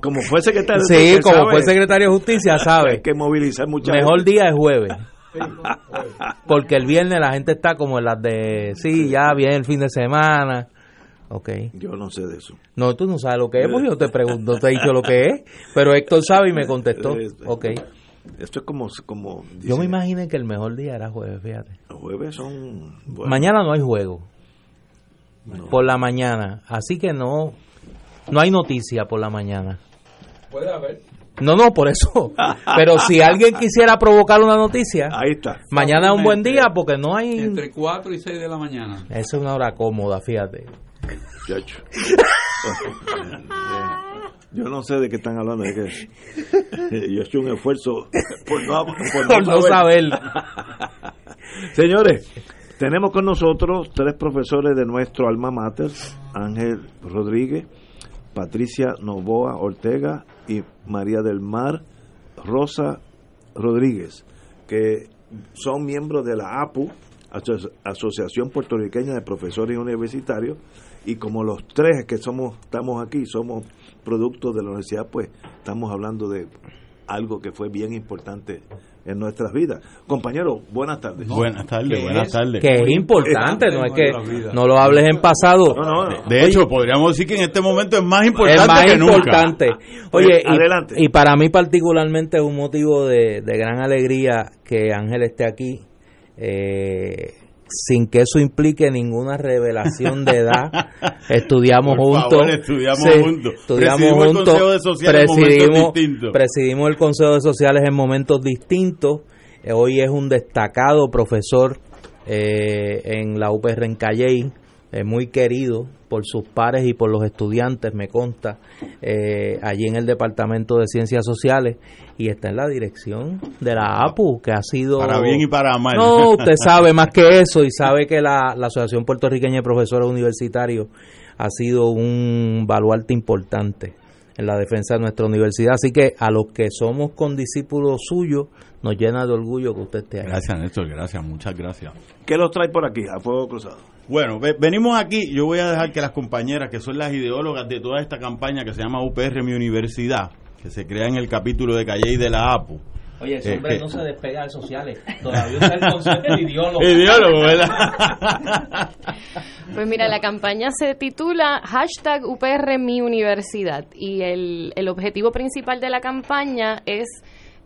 Como fue secretario de Justicia. Sí, como fue secretario de Justicia, [LAUGHS] sabe. Hay que movilizar mucha Mejor día es [LAUGHS] jueves. Porque el viernes la gente está como en las de, sí, ya viene el fin de semana. Okay. Yo no sé de eso. No, tú no sabes lo que es, pues yo te pregunto, te he dicho lo que es, pero Héctor sabe y me contestó. Ok. Esto es como... como yo me imaginé que el mejor día era jueves, fíjate. Los jueves son... Mañana no hay juego. Por la mañana. Así que no, no hay noticia por la mañana. Puede haber. No, no, por eso. [LAUGHS] Pero si alguien quisiera provocar una noticia, ahí está. Mañana es un buen día porque no hay. Entre 4 y 6 de la mañana. Esa es una hora cómoda, fíjate. [LAUGHS] Yo no sé de qué están hablando, de que [LAUGHS] yo he hecho un esfuerzo por no, por saber. Señores, tenemos con nosotros tres profesores de nuestro alma mater, Ángel Rodríguez, Patricia Novoa Ortega y María del Mar Rosa Rodríguez, que son miembros de la APU, Asociación Puertorriqueña de Profesores Universitarios, y como los tres que somos estamos aquí somos productos de la universidad, pues estamos hablando de algo que fue bien importante en nuestras vidas. Compañero, buenas tardes. Buenas tardes, buenas tardes. Que es importante, no es que no lo hables en pasado. de hecho, podríamos decir que en este momento es más importante es más importante. Oye, Adelante. Y, para mí particularmente es un motivo de, de gran alegría que Ángel esté aquí. Eh, sin que eso implique ninguna revelación de edad. [LAUGHS] estudiamos juntos. estudiamos juntos. Estudiamos juntos. presidimos, presidimos el Consejo de Sociales en momentos distintos. Eh, hoy es un destacado profesor eh, en la UPR en Calley, eh, muy querido por sus pares y por los estudiantes, me consta, eh, allí en el Departamento de Ciencias Sociales y está en la dirección de la APU, que ha sido... Para bien y para mal. No, usted [LAUGHS] sabe más que eso y sabe que la, la Asociación Puertorriqueña de Profesores Universitarios ha sido un baluarte importante en la defensa de nuestra universidad. Así que a los que somos condiscípulos suyos, nos llena de orgullo que usted esté ahí. Gracias, Néstor, gracias, muchas gracias. ¿Qué los trae por aquí, a Fuego Cruzado? Bueno, venimos aquí, yo voy a dejar que las compañeras, que son las ideólogas de toda esta campaña que se llama UPR Mi Universidad, que se crea en el capítulo de Calle y de la APU, Oye, ese hombre no se despega de sociales. Todavía usa el concepto de ideólogo. Ideólogo, ¿verdad? Pues mira, la campaña se titula hashtag UPR Mi Universidad y el, el objetivo principal de la campaña es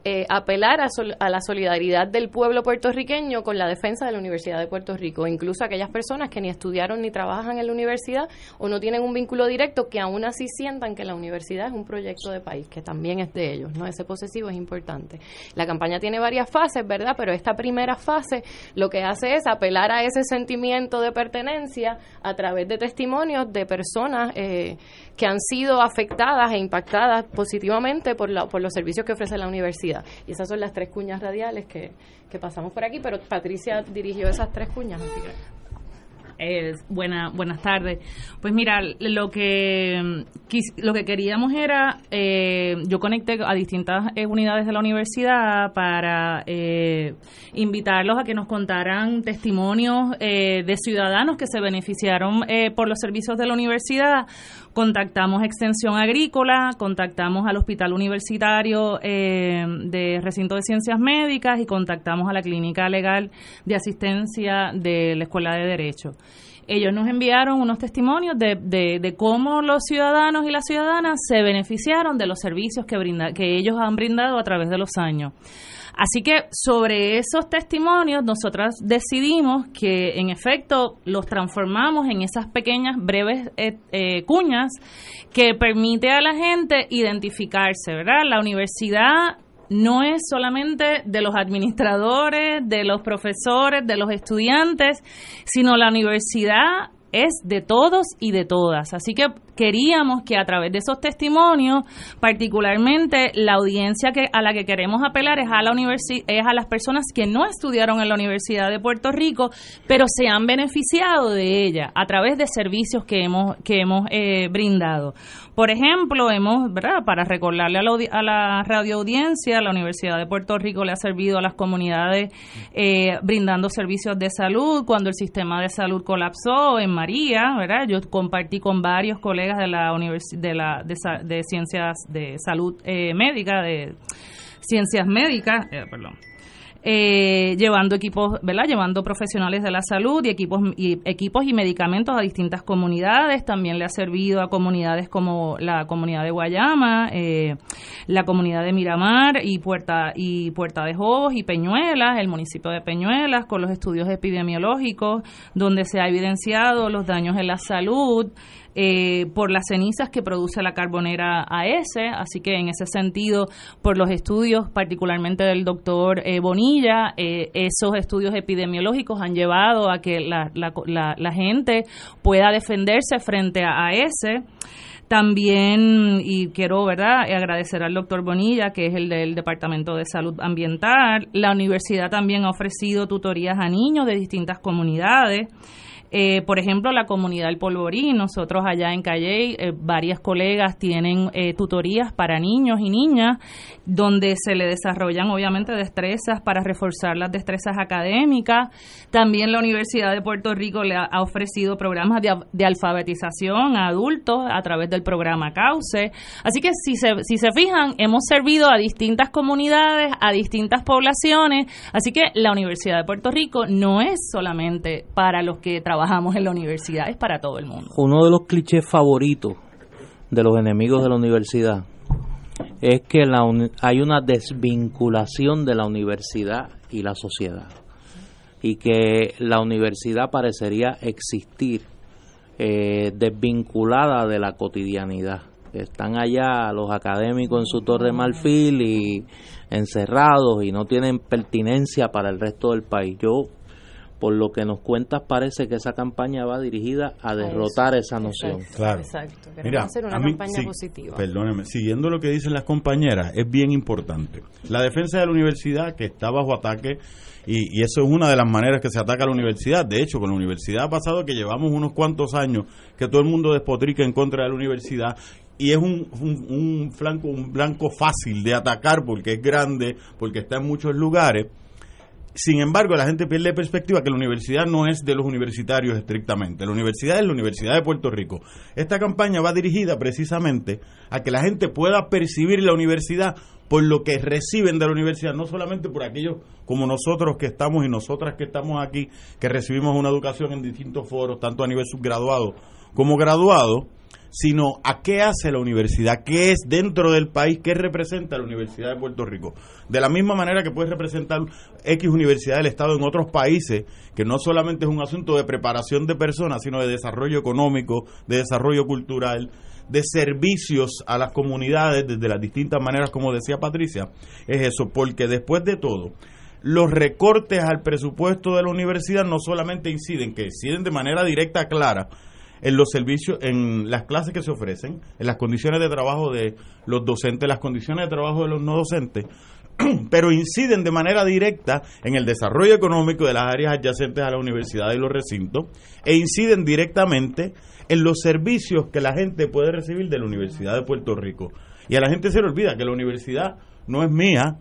eh, apelar a, la solidaridad del pueblo puertorriqueño con la defensa de la Universidad de Puerto Rico, incluso aquellas personas que ni estudiaron ni trabajan en la universidad o no tienen un vínculo directo, que aún así sientan que la universidad es un proyecto de país, que también es de ellos, ¿no? Ese posesivo es importante. La campaña tiene varias fases, ¿verdad? Pero esta primera fase lo que hace es apelar a ese sentimiento de pertenencia a través de testimonios de personas eh, que han sido afectadas e impactadas positivamente por, la, por los servicios que ofrece la universidad. Y esas son las tres cuñas radiales que, pasamos por aquí, pero Patricia dirigió esas tres cuñas, que... Eh, buena, buenas tardes. Pues mira, lo que lo que queríamos era, eh, yo conecté a distintas eh, unidades de la universidad para eh, invitarlos a que nos contaran testimonios de ciudadanos que se beneficiaron por los servicios de la universidad contactamos Extensión Agrícola, contactamos al Hospital Universitario eh, de Recinto de Ciencias Médicas y contactamos a la Clínica Legal de Asistencia de la Escuela de Derecho. Ellos nos enviaron unos testimonios de, de, cómo los ciudadanos y las ciudadanas se beneficiaron de los servicios que, brinda, que ellos han brindado a través de los años. Así que sobre esos testimonios nosotras decidimos que en efecto los transformamos en esas pequeñas breves eh, eh, cuñas que permite a la gente identificarse, ¿verdad? La universidad no es solamente de los administradores, de los profesores, de los estudiantes, sino la universidad es de todos y de todas. Así que queríamos que a través de esos testimonios, particularmente la audiencia que a la que queremos apelar es a la es a las personas que no estudiaron en la Universidad de Puerto Rico, pero se han beneficiado de ella a través de servicios que hemos que hemos eh, brindado. Por ejemplo, hemos, ¿verdad? Para recordarle a la, a la radioaudiencia, la Universidad de Puerto Rico le ha servido a las comunidades eh, brindando servicios de salud cuando el sistema de salud colapsó en María, ¿verdad? Yo compartí con varios colegas de la de, la, de, ciencias de salud eh, médica, de ciencias médicas, eh, perdón, eh, llevando equipos, ¿verdad? Llevando profesionales de la salud y equipos y equipos y medicamentos a distintas comunidades. También le ha servido a comunidades como la comunidad de Guayama, la comunidad de Miramar y Puerta y Puerta de Jobos y Peñuelas, el municipio de Peñuelas, con los estudios epidemiológicos, donde se ha evidenciado los daños en la salud. Eh, por las cenizas que produce la carbonera AS, así que en ese sentido, por los estudios particularmente del doctor eh, Bonilla, eh, esos estudios epidemiológicos han llevado a que la, gente pueda defenderse frente a AS. También, y quiero ¿verdad? agradecer al doctor Bonilla, que es el del Departamento de Salud Ambiental. La universidad también ha ofrecido tutorías a niños de distintas comunidades. Eh, por ejemplo, la comunidad del Polvorí, nosotros allá en Calle, eh, varias colegas tienen eh, tutorías para niños y niñas donde se le desarrollan obviamente destrezas para reforzar las destrezas académicas. También la Universidad de Puerto Rico le ha, ofrecido programas de, alfabetización a adultos a través del programa CAUCE. Así que si se, si se fijan, hemos servido a distintas comunidades, a distintas poblaciones. Así que la Universidad de Puerto Rico no es solamente para los que trabajan trabajamos en la universidad, es para todo el mundo. Uno de los clichés favoritos de los enemigos de la universidad es que hay una desvinculación de la universidad y la sociedad y que la universidad parecería existir eh, desvinculada de la cotidianidad. Están allá los académicos en su torre de marfil y encerrados y no tienen pertinencia para el resto del país. Yo por lo que nos cuentas parece que esa campaña va dirigida a derrotar esa noción. claro. Exacto. Mira, hacer una campaña positiva. Perdóneme, siguiendo lo que dicen las compañeras, es bien importante. La defensa de la universidad que está bajo ataque y, eso es una de las maneras que se ataca a la universidad. De hecho, con la universidad ha pasado que llevamos unos cuantos años que todo el mundo despotrica en contra de la universidad y es un, un, flanco, un blanco fácil de atacar porque es grande, porque está en muchos lugares sin embargo, la gente pierde perspectiva que la universidad no es de los universitarios estrictamente. La universidad es la Universidad de Puerto Rico. Esta campaña va dirigida precisamente a que la gente pueda percibir la universidad por lo que reciben de la universidad, no solamente por aquellos como nosotros que estamos y nosotras que estamos aquí, que recibimos una educación en distintos foros, tanto a nivel subgraduado como graduado, sino a qué hace la universidad, qué es dentro del país, qué representa la Universidad de Puerto Rico. De la misma manera que puede representar X Universidad del Estado en otros países, que no solamente es un asunto de preparación de personas, sino de desarrollo económico, de desarrollo cultural, de servicios a las comunidades desde las distintas maneras, como decía Patricia, es eso, porque después de todo, los recortes al presupuesto de la universidad no solamente inciden, que inciden de manera directa, clara, en los servicios, en las clases que se ofrecen, en las condiciones de trabajo de los docentes, las condiciones de trabajo de los no docentes, [CLEARS THROAT] pero inciden de manera directa en el desarrollo económico de las áreas adyacentes a la universidad y los recintos e inciden directamente en los servicios que la gente puede recibir de la Universidad de Puerto Rico. Y a la gente se le olvida que la universidad no es mía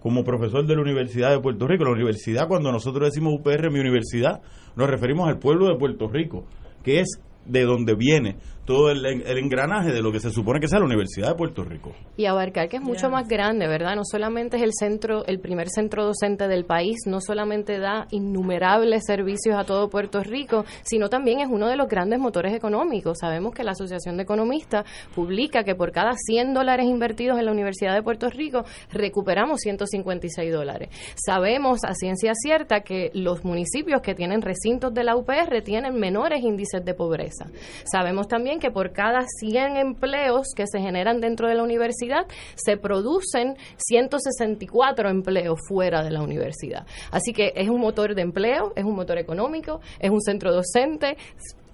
como profesor de la Universidad de Puerto Rico. La universidad, cuando nosotros decimos UPR, mi universidad, nos referimos al pueblo de Puerto Rico, que es de donde viene todo el, engranaje de lo que se supone que sea la Universidad de Puerto Rico. Y abarcar que es mucho más grande, ¿verdad? No solamente es el centro, el primer centro docente del país, no solamente da innumerables servicios a todo Puerto Rico, sino también es uno de los grandes motores económicos. Sabemos que la Asociación de Economistas publica que por cada 100 dólares invertidos en la Universidad de Puerto Rico recuperamos 156 dólares. Sabemos a ciencia cierta que los municipios que tienen recintos de la UPR tienen menores índices de pobreza. Sabemos también que por cada 100 empleos que se generan dentro de la universidad, se producen 164 empleos fuera de la universidad. Así que es un motor de empleo, es un motor económico, es un centro docente,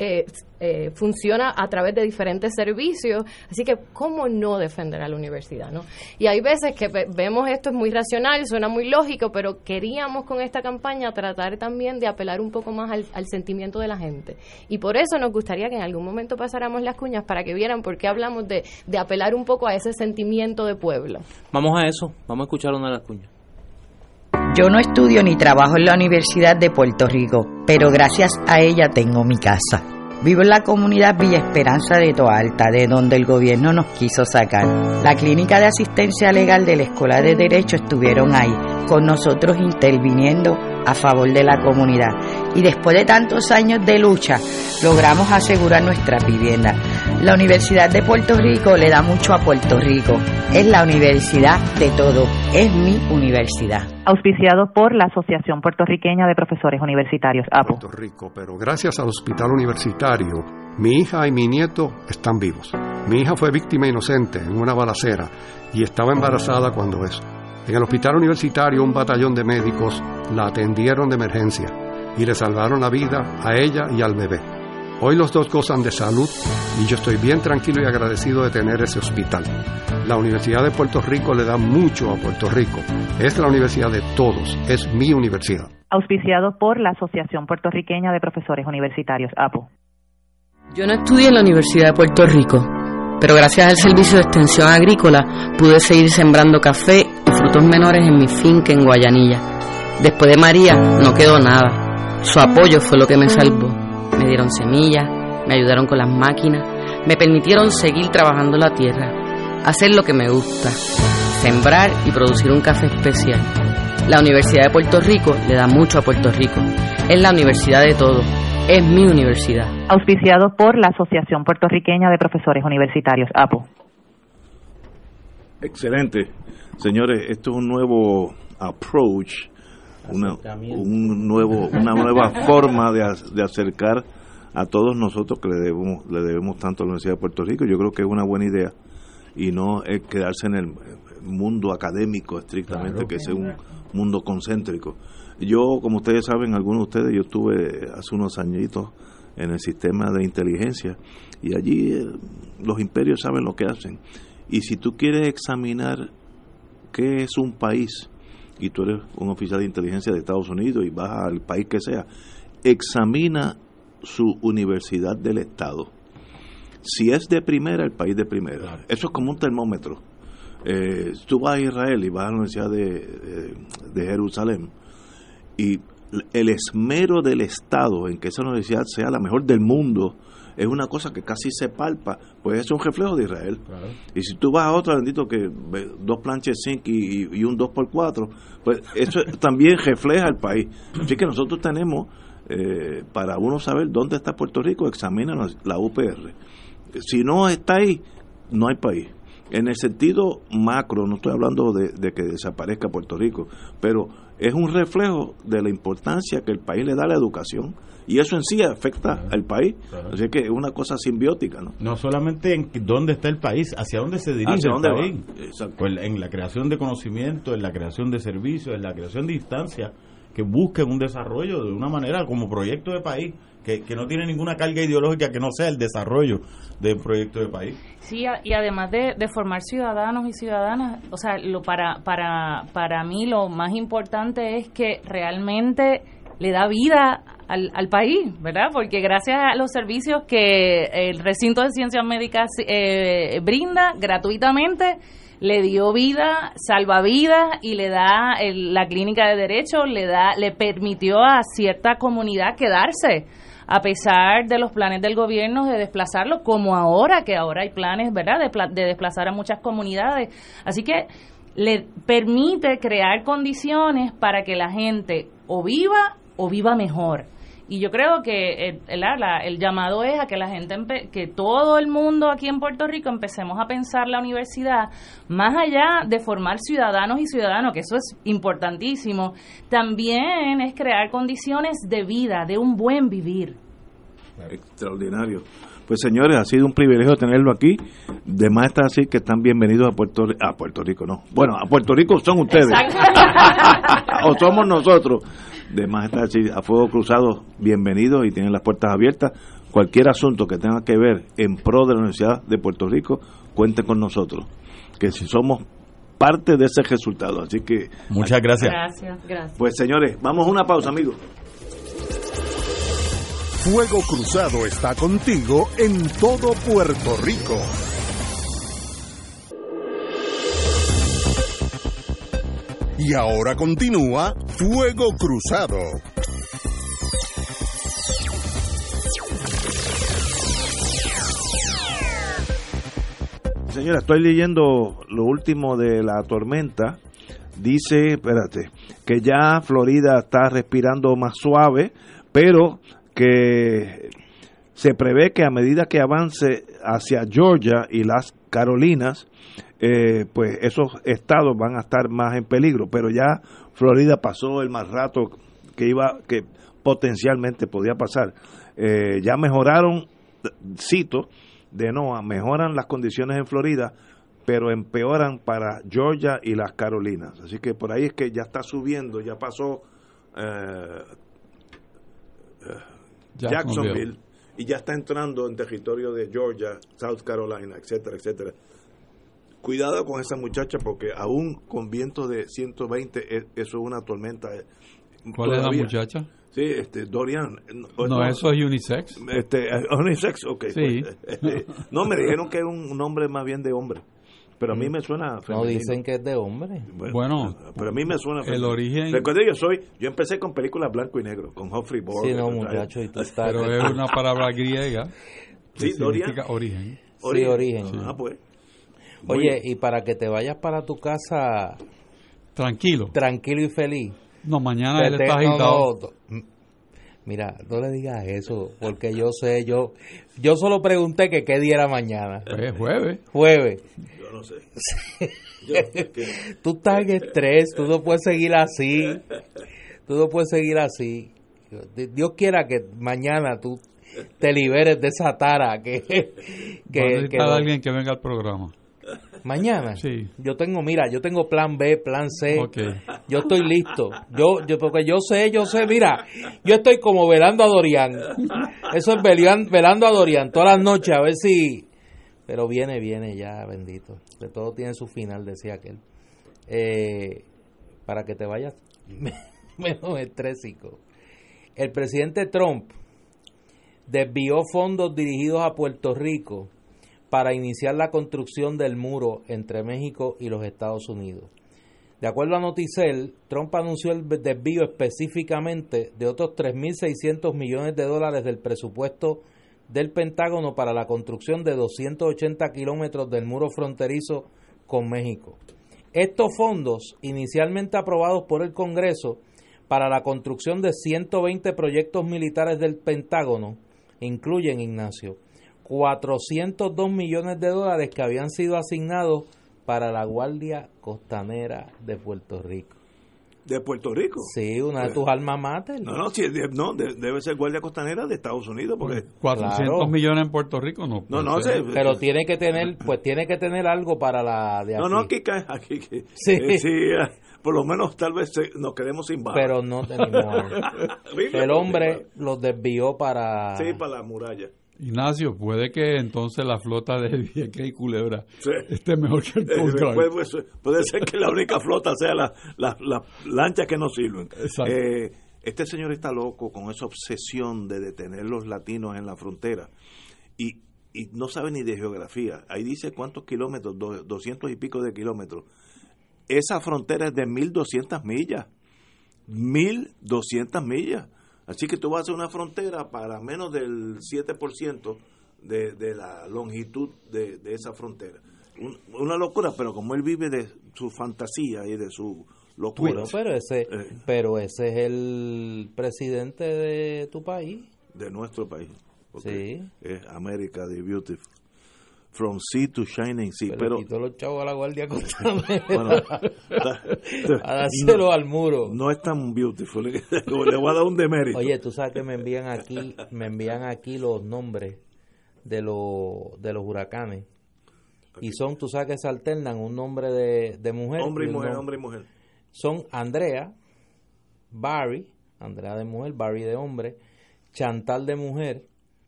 eh, eh, funciona a través de diferentes servicios, así que cómo no defender a la universidad, ¿no? Y hay veces que vemos esto es muy racional, suena muy lógico, pero queríamos con esta campaña tratar también de apelar un poco más al, sentimiento de la gente. Y por eso nos gustaría que en algún momento pasáramos las cuñas para que vieran por qué hablamos de, de apelar un poco a ese sentimiento de pueblo. Vamos a eso, vamos a escuchar una de las cuñas. Yo no estudio ni trabajo en la Universidad de Puerto Rico, pero gracias a ella tengo mi casa. Vivo en la comunidad Villa Esperanza de Toalta, de donde el gobierno nos quiso sacar. La clínica de asistencia legal de la Escuela de Derecho estuvieron ahí, con nosotros interviniendo a favor de la comunidad. Y después de tantos años de lucha, logramos asegurar nuestra vivienda. La Universidad de Puerto Rico le da mucho a Puerto Rico. Es la universidad de todo. Es mi universidad. Auspiciado por la Asociación Puertorriqueña de Profesores Universitarios, APO. Puerto Rico, pero gracias al hospital universitario, mi hija y mi nieto están vivos. Mi hija fue víctima inocente en una balacera y estaba embarazada cuando eso. En el hospital universitario un batallón de médicos la atendieron de emergencia y le salvaron la vida a ella y al bebé. Hoy los dos gozan de salud y yo estoy bien tranquilo y agradecido de tener ese hospital. La Universidad de Puerto Rico le da mucho a Puerto Rico. Es la universidad de todos, es mi universidad. Auspiciado por la Asociación Puertorriqueña de Profesores Universitarios, APO. Yo no estudié en la Universidad de Puerto Rico, pero gracias al Servicio de Extensión Agrícola pude seguir sembrando café y frutos menores en mi finca en Guayanilla. Después de María no quedó nada. Su apoyo fue lo que me salvó dieron semillas, me ayudaron con las máquinas, me permitieron seguir trabajando la tierra, hacer lo que me gusta, sembrar y producir un café especial. La Universidad de Puerto Rico le da mucho a Puerto Rico. Es la universidad de todo. Es mi universidad. Auspiciado por la Asociación Puertorriqueña de Profesores Universitarios, APO. Excelente. Señores, esto es un nuevo approach una, un nuevo, una nueva forma de, de, acercar a todos nosotros que le debemos, le debemos tanto a la Universidad de Puerto Rico. Yo creo que es una buena idea y no es quedarse en el mundo académico estrictamente, que es un mundo concéntrico. Yo, como ustedes saben, algunos de ustedes, yo estuve hace unos añitos en el sistema de inteligencia y allí eh, los imperios saben lo que hacen. Y si tú quieres examinar qué es un país, y tú eres un oficial de inteligencia de Estados Unidos y vas al país que sea, examina su universidad del Estado. Si es de primera, el país de primera. Eso es como un termómetro. Eh, tú vas a Israel y vas a la Universidad de, de Jerusalén y el esmero del Estado en que esa universidad sea la mejor del mundo es una cosa que casi se palpa, pues es un reflejo de Israel. Y si tú vas a otra, bendito que dos planches zinc y, un 2x4, pues eso [LAUGHS] también refleja el país. Así que nosotros tenemos, eh, para uno saber dónde está Puerto Rico, examina la UPR. Si no está ahí, no hay país. En el sentido macro, no estoy hablando de, de que desaparezca Puerto Rico, pero es un reflejo de la importancia que el país le da a la educación y eso en sí afecta al país. Así que es una cosa simbiótica. No, no solamente en dónde está el país, hacia dónde se dirige el país. Pues en la creación de conocimiento, en la creación de servicios, en la creación de instancias que busquen un desarrollo de una manera como proyecto de país. Que, que, no tiene ninguna carga ideológica que no sea el desarrollo de un proyecto de país. Sí, y además de, de, formar ciudadanos y ciudadanas, o sea, lo para, para, para mí lo más importante es que realmente le da vida al, al, país, ¿verdad? Porque gracias a los servicios que el recinto de ciencias médicas eh, brinda gratuitamente, le dio vida, salva vidas y le da la clínica de derecho, le da, le permitió a cierta comunidad quedarse a pesar de los planes del gobierno de desplazarlo, como ahora, que ahora hay planes, ¿verdad?, de, de desplazar a muchas comunidades. Así que le permite crear condiciones para que la gente o viva o viva mejor. Y yo creo que el, el, el, llamado es a que la gente, que todo el mundo aquí en Puerto Rico empecemos a pensar la universidad más allá de formar ciudadanos y ciudadanos, que eso es importantísimo, también es crear condiciones de vida, de un buen vivir. Extraordinario. Pues señores, ha sido un privilegio tenerlo aquí. De más está así que están bienvenidos a Puerto Rico. A Puerto Rico, no. Bueno, a Puerto Rico son ustedes. [LAUGHS] o somos nosotros de más estar a fuego cruzado, bienvenidos y tienen las puertas abiertas cualquier asunto que tenga que ver en pro de la Universidad de Puerto Rico, cuente con nosotros, que si somos parte de ese resultado. Así que muchas gracias. Gracias, gracias. Pues señores, vamos a una pausa, amigos. Fuego Cruzado está contigo en todo Puerto Rico. Y ahora continúa Fuego Cruzado. Señora, estoy leyendo lo último de la tormenta. Dice, espérate, que ya Florida está respirando más suave, pero que se prevé que a medida que avance hacia Georgia y las Carolinas, eh, pues esos estados van a estar más en peligro. Pero ya Florida pasó el más rato que iba, que potencialmente podía pasar. Eh, ya mejoraron, cito, de NOAA, mejoran las condiciones en Florida, pero empeoran para Georgia y las Carolinas. Así que por ahí es que ya está subiendo, ya pasó eh, eh, Jacksonville y ya está entrando en territorio de Georgia, South Carolina, etcétera, etcétera. Cuidado con esa muchacha porque aún con vientos de 120, e- eso es una tormenta. eh, ¿Cuál es la muchacha? Sí, este, Dorian. No, eso es unisex. Este, eh, unisex, ok. Sí. pues, [LAUGHS] eh, no, me dijeron que era un nombre más bien de hombre. Pero a mí me suena No dicen que es de hombre. Bueno, pero a mí me suena el origen- Recuerde, yo soy, yo empecé con películas blanco y negro, con Humphrey Bogart. Sí, no, muchacho, y tú [LAUGHS] estás... pero es una palabra griega que Sí, Dorian. significa origen. Sí, origen. Ah, pues. Oye, y para que te vayas para tu casa Tranquilo. tranquilo y feliz. No, mañana te- él está no, agitado. no, m- Mira, no le digas eso, porque yo sé, yo yo solo pregunté que qué día era mañana. Pues jueves. Jueves. Yo no sé. [LAUGHS] tú estás en estrés, tú no puedes seguir así. Tú no puedes seguir así. Dios quiera que mañana tú te liberes de esa tara que, Va a que, que- alguien que venga al programa. Mañana. Sí. Yo tengo, mira, yo tengo plan B, plan C. Yo estoy listo. Yo, yo, porque yo sé, yo sé, mira, yo estoy como velando a Dorian. Eso es velian- velando a Dorian todas las noches a ver si. Pero viene, viene ya, bendito. De todo tiene su final, decía aquel. Eh, para que te vayas [LAUGHS] menos estrésico. El presidente Trump desvió fondos dirigidos a Puerto Rico para iniciar la construcción del muro entre México y los Estados Unidos. De acuerdo a Noticel, Trump anunció el desvío específicamente de otros 3.600 millones de dólares del presupuesto del Pentágono para la construcción de 280 kilómetros del muro fronterizo con México. Estos fondos, inicialmente aprobados por el Congreso para la construcción de 120 proyectos militares del Pentágono, incluyen, Ignacio, 402 millones de dólares que habían sido asignados para la Guardia Costanera de Puerto Rico. ¿De Puerto Rico? Sí, una de tus alma mater. No, no, sí, de- no de- debe ser Guardia Costanera de Estados Unidos. porque 400 Claro. millones en Puerto Rico no. No, no, ser. se- Pero tiene que tener, pues tiene que tener algo para la de aquí. No, no, aquí cae, aquí, Sí. eh, sí, eh, por lo menos tal vez se- nos quedemos sin balas. Pero no tenemos. [LAUGHS] El hombre los desvió para. Sí, para la muralla. Ignacio, puede que entonces la flota de [LAUGHS] Vieques y Culebra Sí. esté mejor que el Eh, Coast Guard. puede, puede- puede ser que la única flota sea las la, la lanchas que no sirven. Exacto. Eh, este señor está loco con esa obsesión de detener los latinos en la frontera y, y no sabe ni de geografía. Ahí dice cuántos kilómetros, do- doscientos y pico de kilómetros. Esa frontera es de 1200 millas. 1200 millas. Así que tú vas a hacer una frontera para menos del 7% de, de la longitud de, de esa frontera. Un- una locura, pero como él vive de su fantasía y de su locura. Bueno, pero ese, Eh. pero ese es el presidente de tu país. de nuestro país. porque Sí. Es América the Beautiful. From sea to shining sea. Pero, Pero, quitó los chavos a la guardia costanera. bueno, a dárselo al muro. no es tan beautiful. [LAUGHS] Le voy a dar un demérito. Oye, tú sabes que me envían aquí, me envían aquí los nombres de los de los huracanes. Y son, tú sabes que se alternan un nombre de, de mujer. hombre y un mujer, hombre y mujer. Son Andrea, Barry, Andrea de mujer, Barry de hombre, Chantal de mujer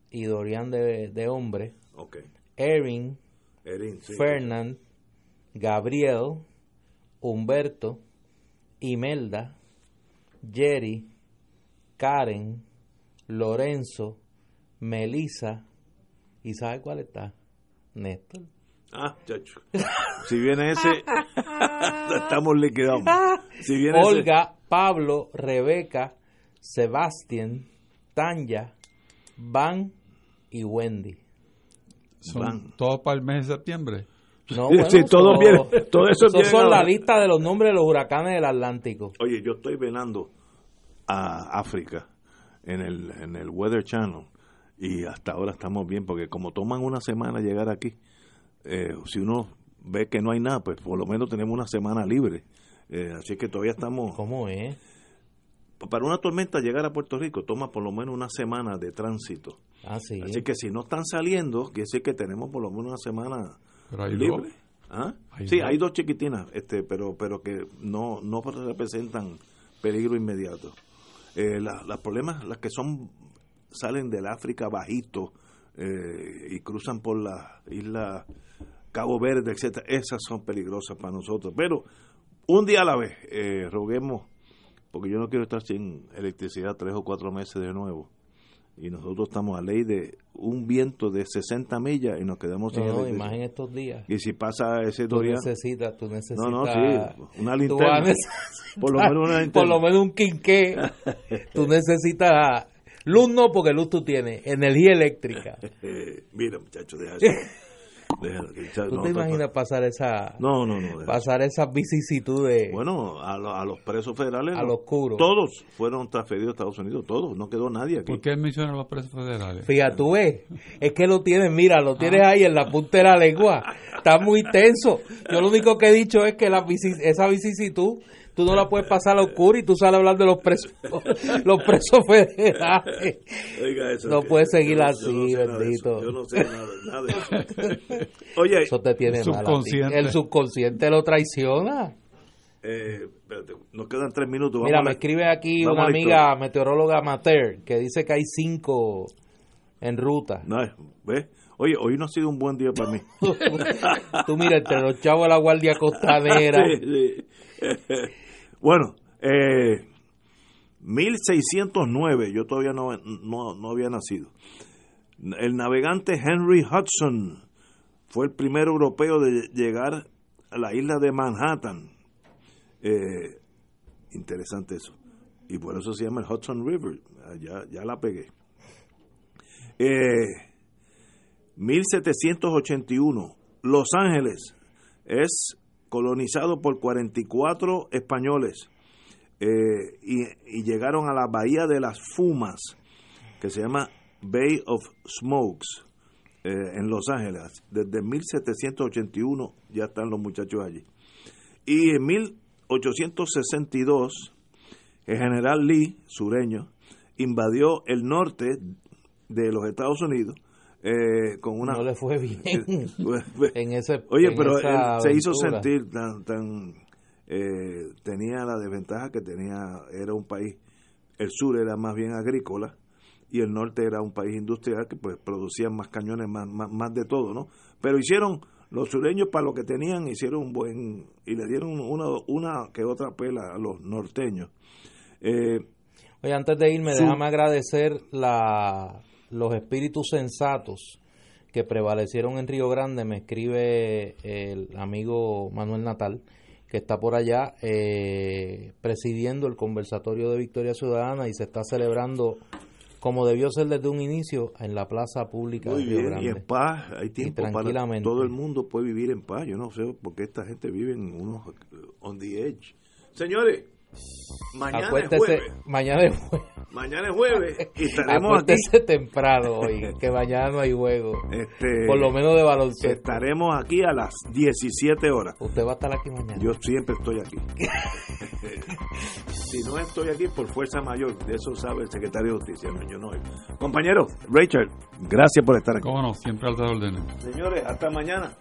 y Dorian de, de hombre. Ok. Erin, Erin, sí. Fernand, Gabriel, Humberto, Imelda, Jerry, Karen, Lorenzo, Melissa, ¿y sabe cuál está? Néstor. Ah, chacho. Si viene ese, [LAUGHS] estamos liquidados. Si viene ese- Olga, Pablo, Rebeca, Sebastián, Tanya, Van y Wendy. Son todos para el mes de septiembre. No, Sí, sí, todo eso- viene- todo eso esos son la lista de los nombres de los huracanes del Atlántico. Oye, yo estoy velando a África en el, en el Weather Channel y hasta ahora estamos bien porque como toman una semana llegar aquí, eh, si uno ve que no hay nada, pues por lo menos tenemos una semana libre. Eh, así que todavía estamos... ¿Cómo es? Para una tormenta llegar a Puerto Rico toma por lo menos una semana de tránsito. Ah, sí. Así que si no están saliendo, quiere decir que tenemos por lo menos una semana Pero hay libre. dos. ¿Ah? Hay sí, dos. hay dos chiquitinas, este, pero pero que no no representan peligro inmediato. Eh, la- las problemas, las que son salen del África bajito eh, y cruzan por la isla Cabo Verde, etcétera, esas son peligrosas para nosotros. Pero un día a la vez, eh, roguemos, porque yo no quiero estar sin electricidad tres o cuatro meses de nuevo. Y nosotros estamos a ley de un viento de 60 millas y nos quedamos sin No, no, electricidad. más en estos días. Y si pasa ese Tú Dorian, necesitas, tú necesitas. No, no, sí, una linterna. Por lo menos una linterna. Por lo menos un quinqué. tú [LAUGHS] necesitas. Luz no, porque luz tú tienes. Energía eléctrica. [LAUGHS] Mira, muchachos, deja eso. [LAUGHS] Deja- ¿Tú no, te no, imaginas pasar esa. No, no, no. Pasar esas vicisitudes. Bueno, a, lo- a los presos federales, A no. lo oscuro. todos fueron transferidos a Estados Unidos, todos, no quedó nadie aquí. ¿Por qué mencionan los presos federales? Fíjate, tú ves, es que lo tienes, mira, lo tienes ahí en la punta de la lengua. Está muy tenso. Yo lo único que he dicho es que la vici- esa vicisitud, tú no la puedes pasar a lo oscuro y tú sales a hablar de los presos, [LAUGHS] los presos federales. Oiga eso, No puedes seguir yo así, yo no sé nada de bendito. Yo no sé nada, nada de eso. [LAUGHS] Oye, Eso te tiene El subconsciente. El subconsciente lo traiciona. eh, espérate, nos quedan tres minutos. Vamos Mira, a la- me escribe aquí una la amiga meteoróloga amateur que dice que hay cinco en ruta. No, ¿ves? Oye, hoy no ha sido un buen día para mí. [LAUGHS] Tú mira, entre los chavos de la Guardia Costanera. Sí, sí. Bueno, eh, 1609, yo todavía no, no, no había nacido. El navegante Henry Hudson fue el primer europeo de llegar a la isla de Manhattan. Eh, interesante eso. Y por eso se llama el Hudson River. Ah, Ya, ya la pegué. Eh, 1781, Los Ángeles es colonizado por 44 españoles eh, y, y llegaron a la bahía de las Fumas, que se llama Bay of Smokes, eh, en Los Ángeles. Desde 1781 ya están los muchachos allí. Y en 1862, el general Lee, sureño, invadió el norte de los Estados Unidos eh, con una... No le fue bien [LAUGHS] en ese Oye, en pero esa él se hizo sentir tan... tan eh, tenía la desventaja que tenía, era un país, el sur era más bien agrícola y el norte era un país industrial que pues producían más cañones, más, más, más de todo, ¿no? Pero hicieron, los sureños para lo que tenían, hicieron un buen, y le dieron una, una que otra pela a los norteños. Eh, Oye, antes de irme, Su- déjame agradecer la, los espíritus sensatos que prevalecieron en Río Grande. Me escribe el amigo Manuel Natal, que está por allá eh, presidiendo el conversatorio de Victoria Ciudadana y se está celebrando como debió ser desde un inicio en la plaza pública Muy de Río bien, Grande. y en paz, hay tiempo para todo el mundo puede vivir en paz. Yo no sé por qué esta gente vive en unos on the edge. Señores, mañana Acuérdese, es jueves. mañana es jueves. Mañana es jueves y [LAUGHS] estaremos aquí. Temprano hoy, que mañana no hay juego. Este, Por lo menos de baloncesto. Estaremos aquí a las 17 horas. Usted va a estar aquí mañana. Yo siempre estoy aquí. [LAUGHS] si no estoy aquí por fuerza mayor, de eso sabe el secretario de Justicia, no, yo no. Compañero, Richard, gracias por estar aquí. ¿Cómo no? Siempre altas órdenes. Señores, hasta mañana.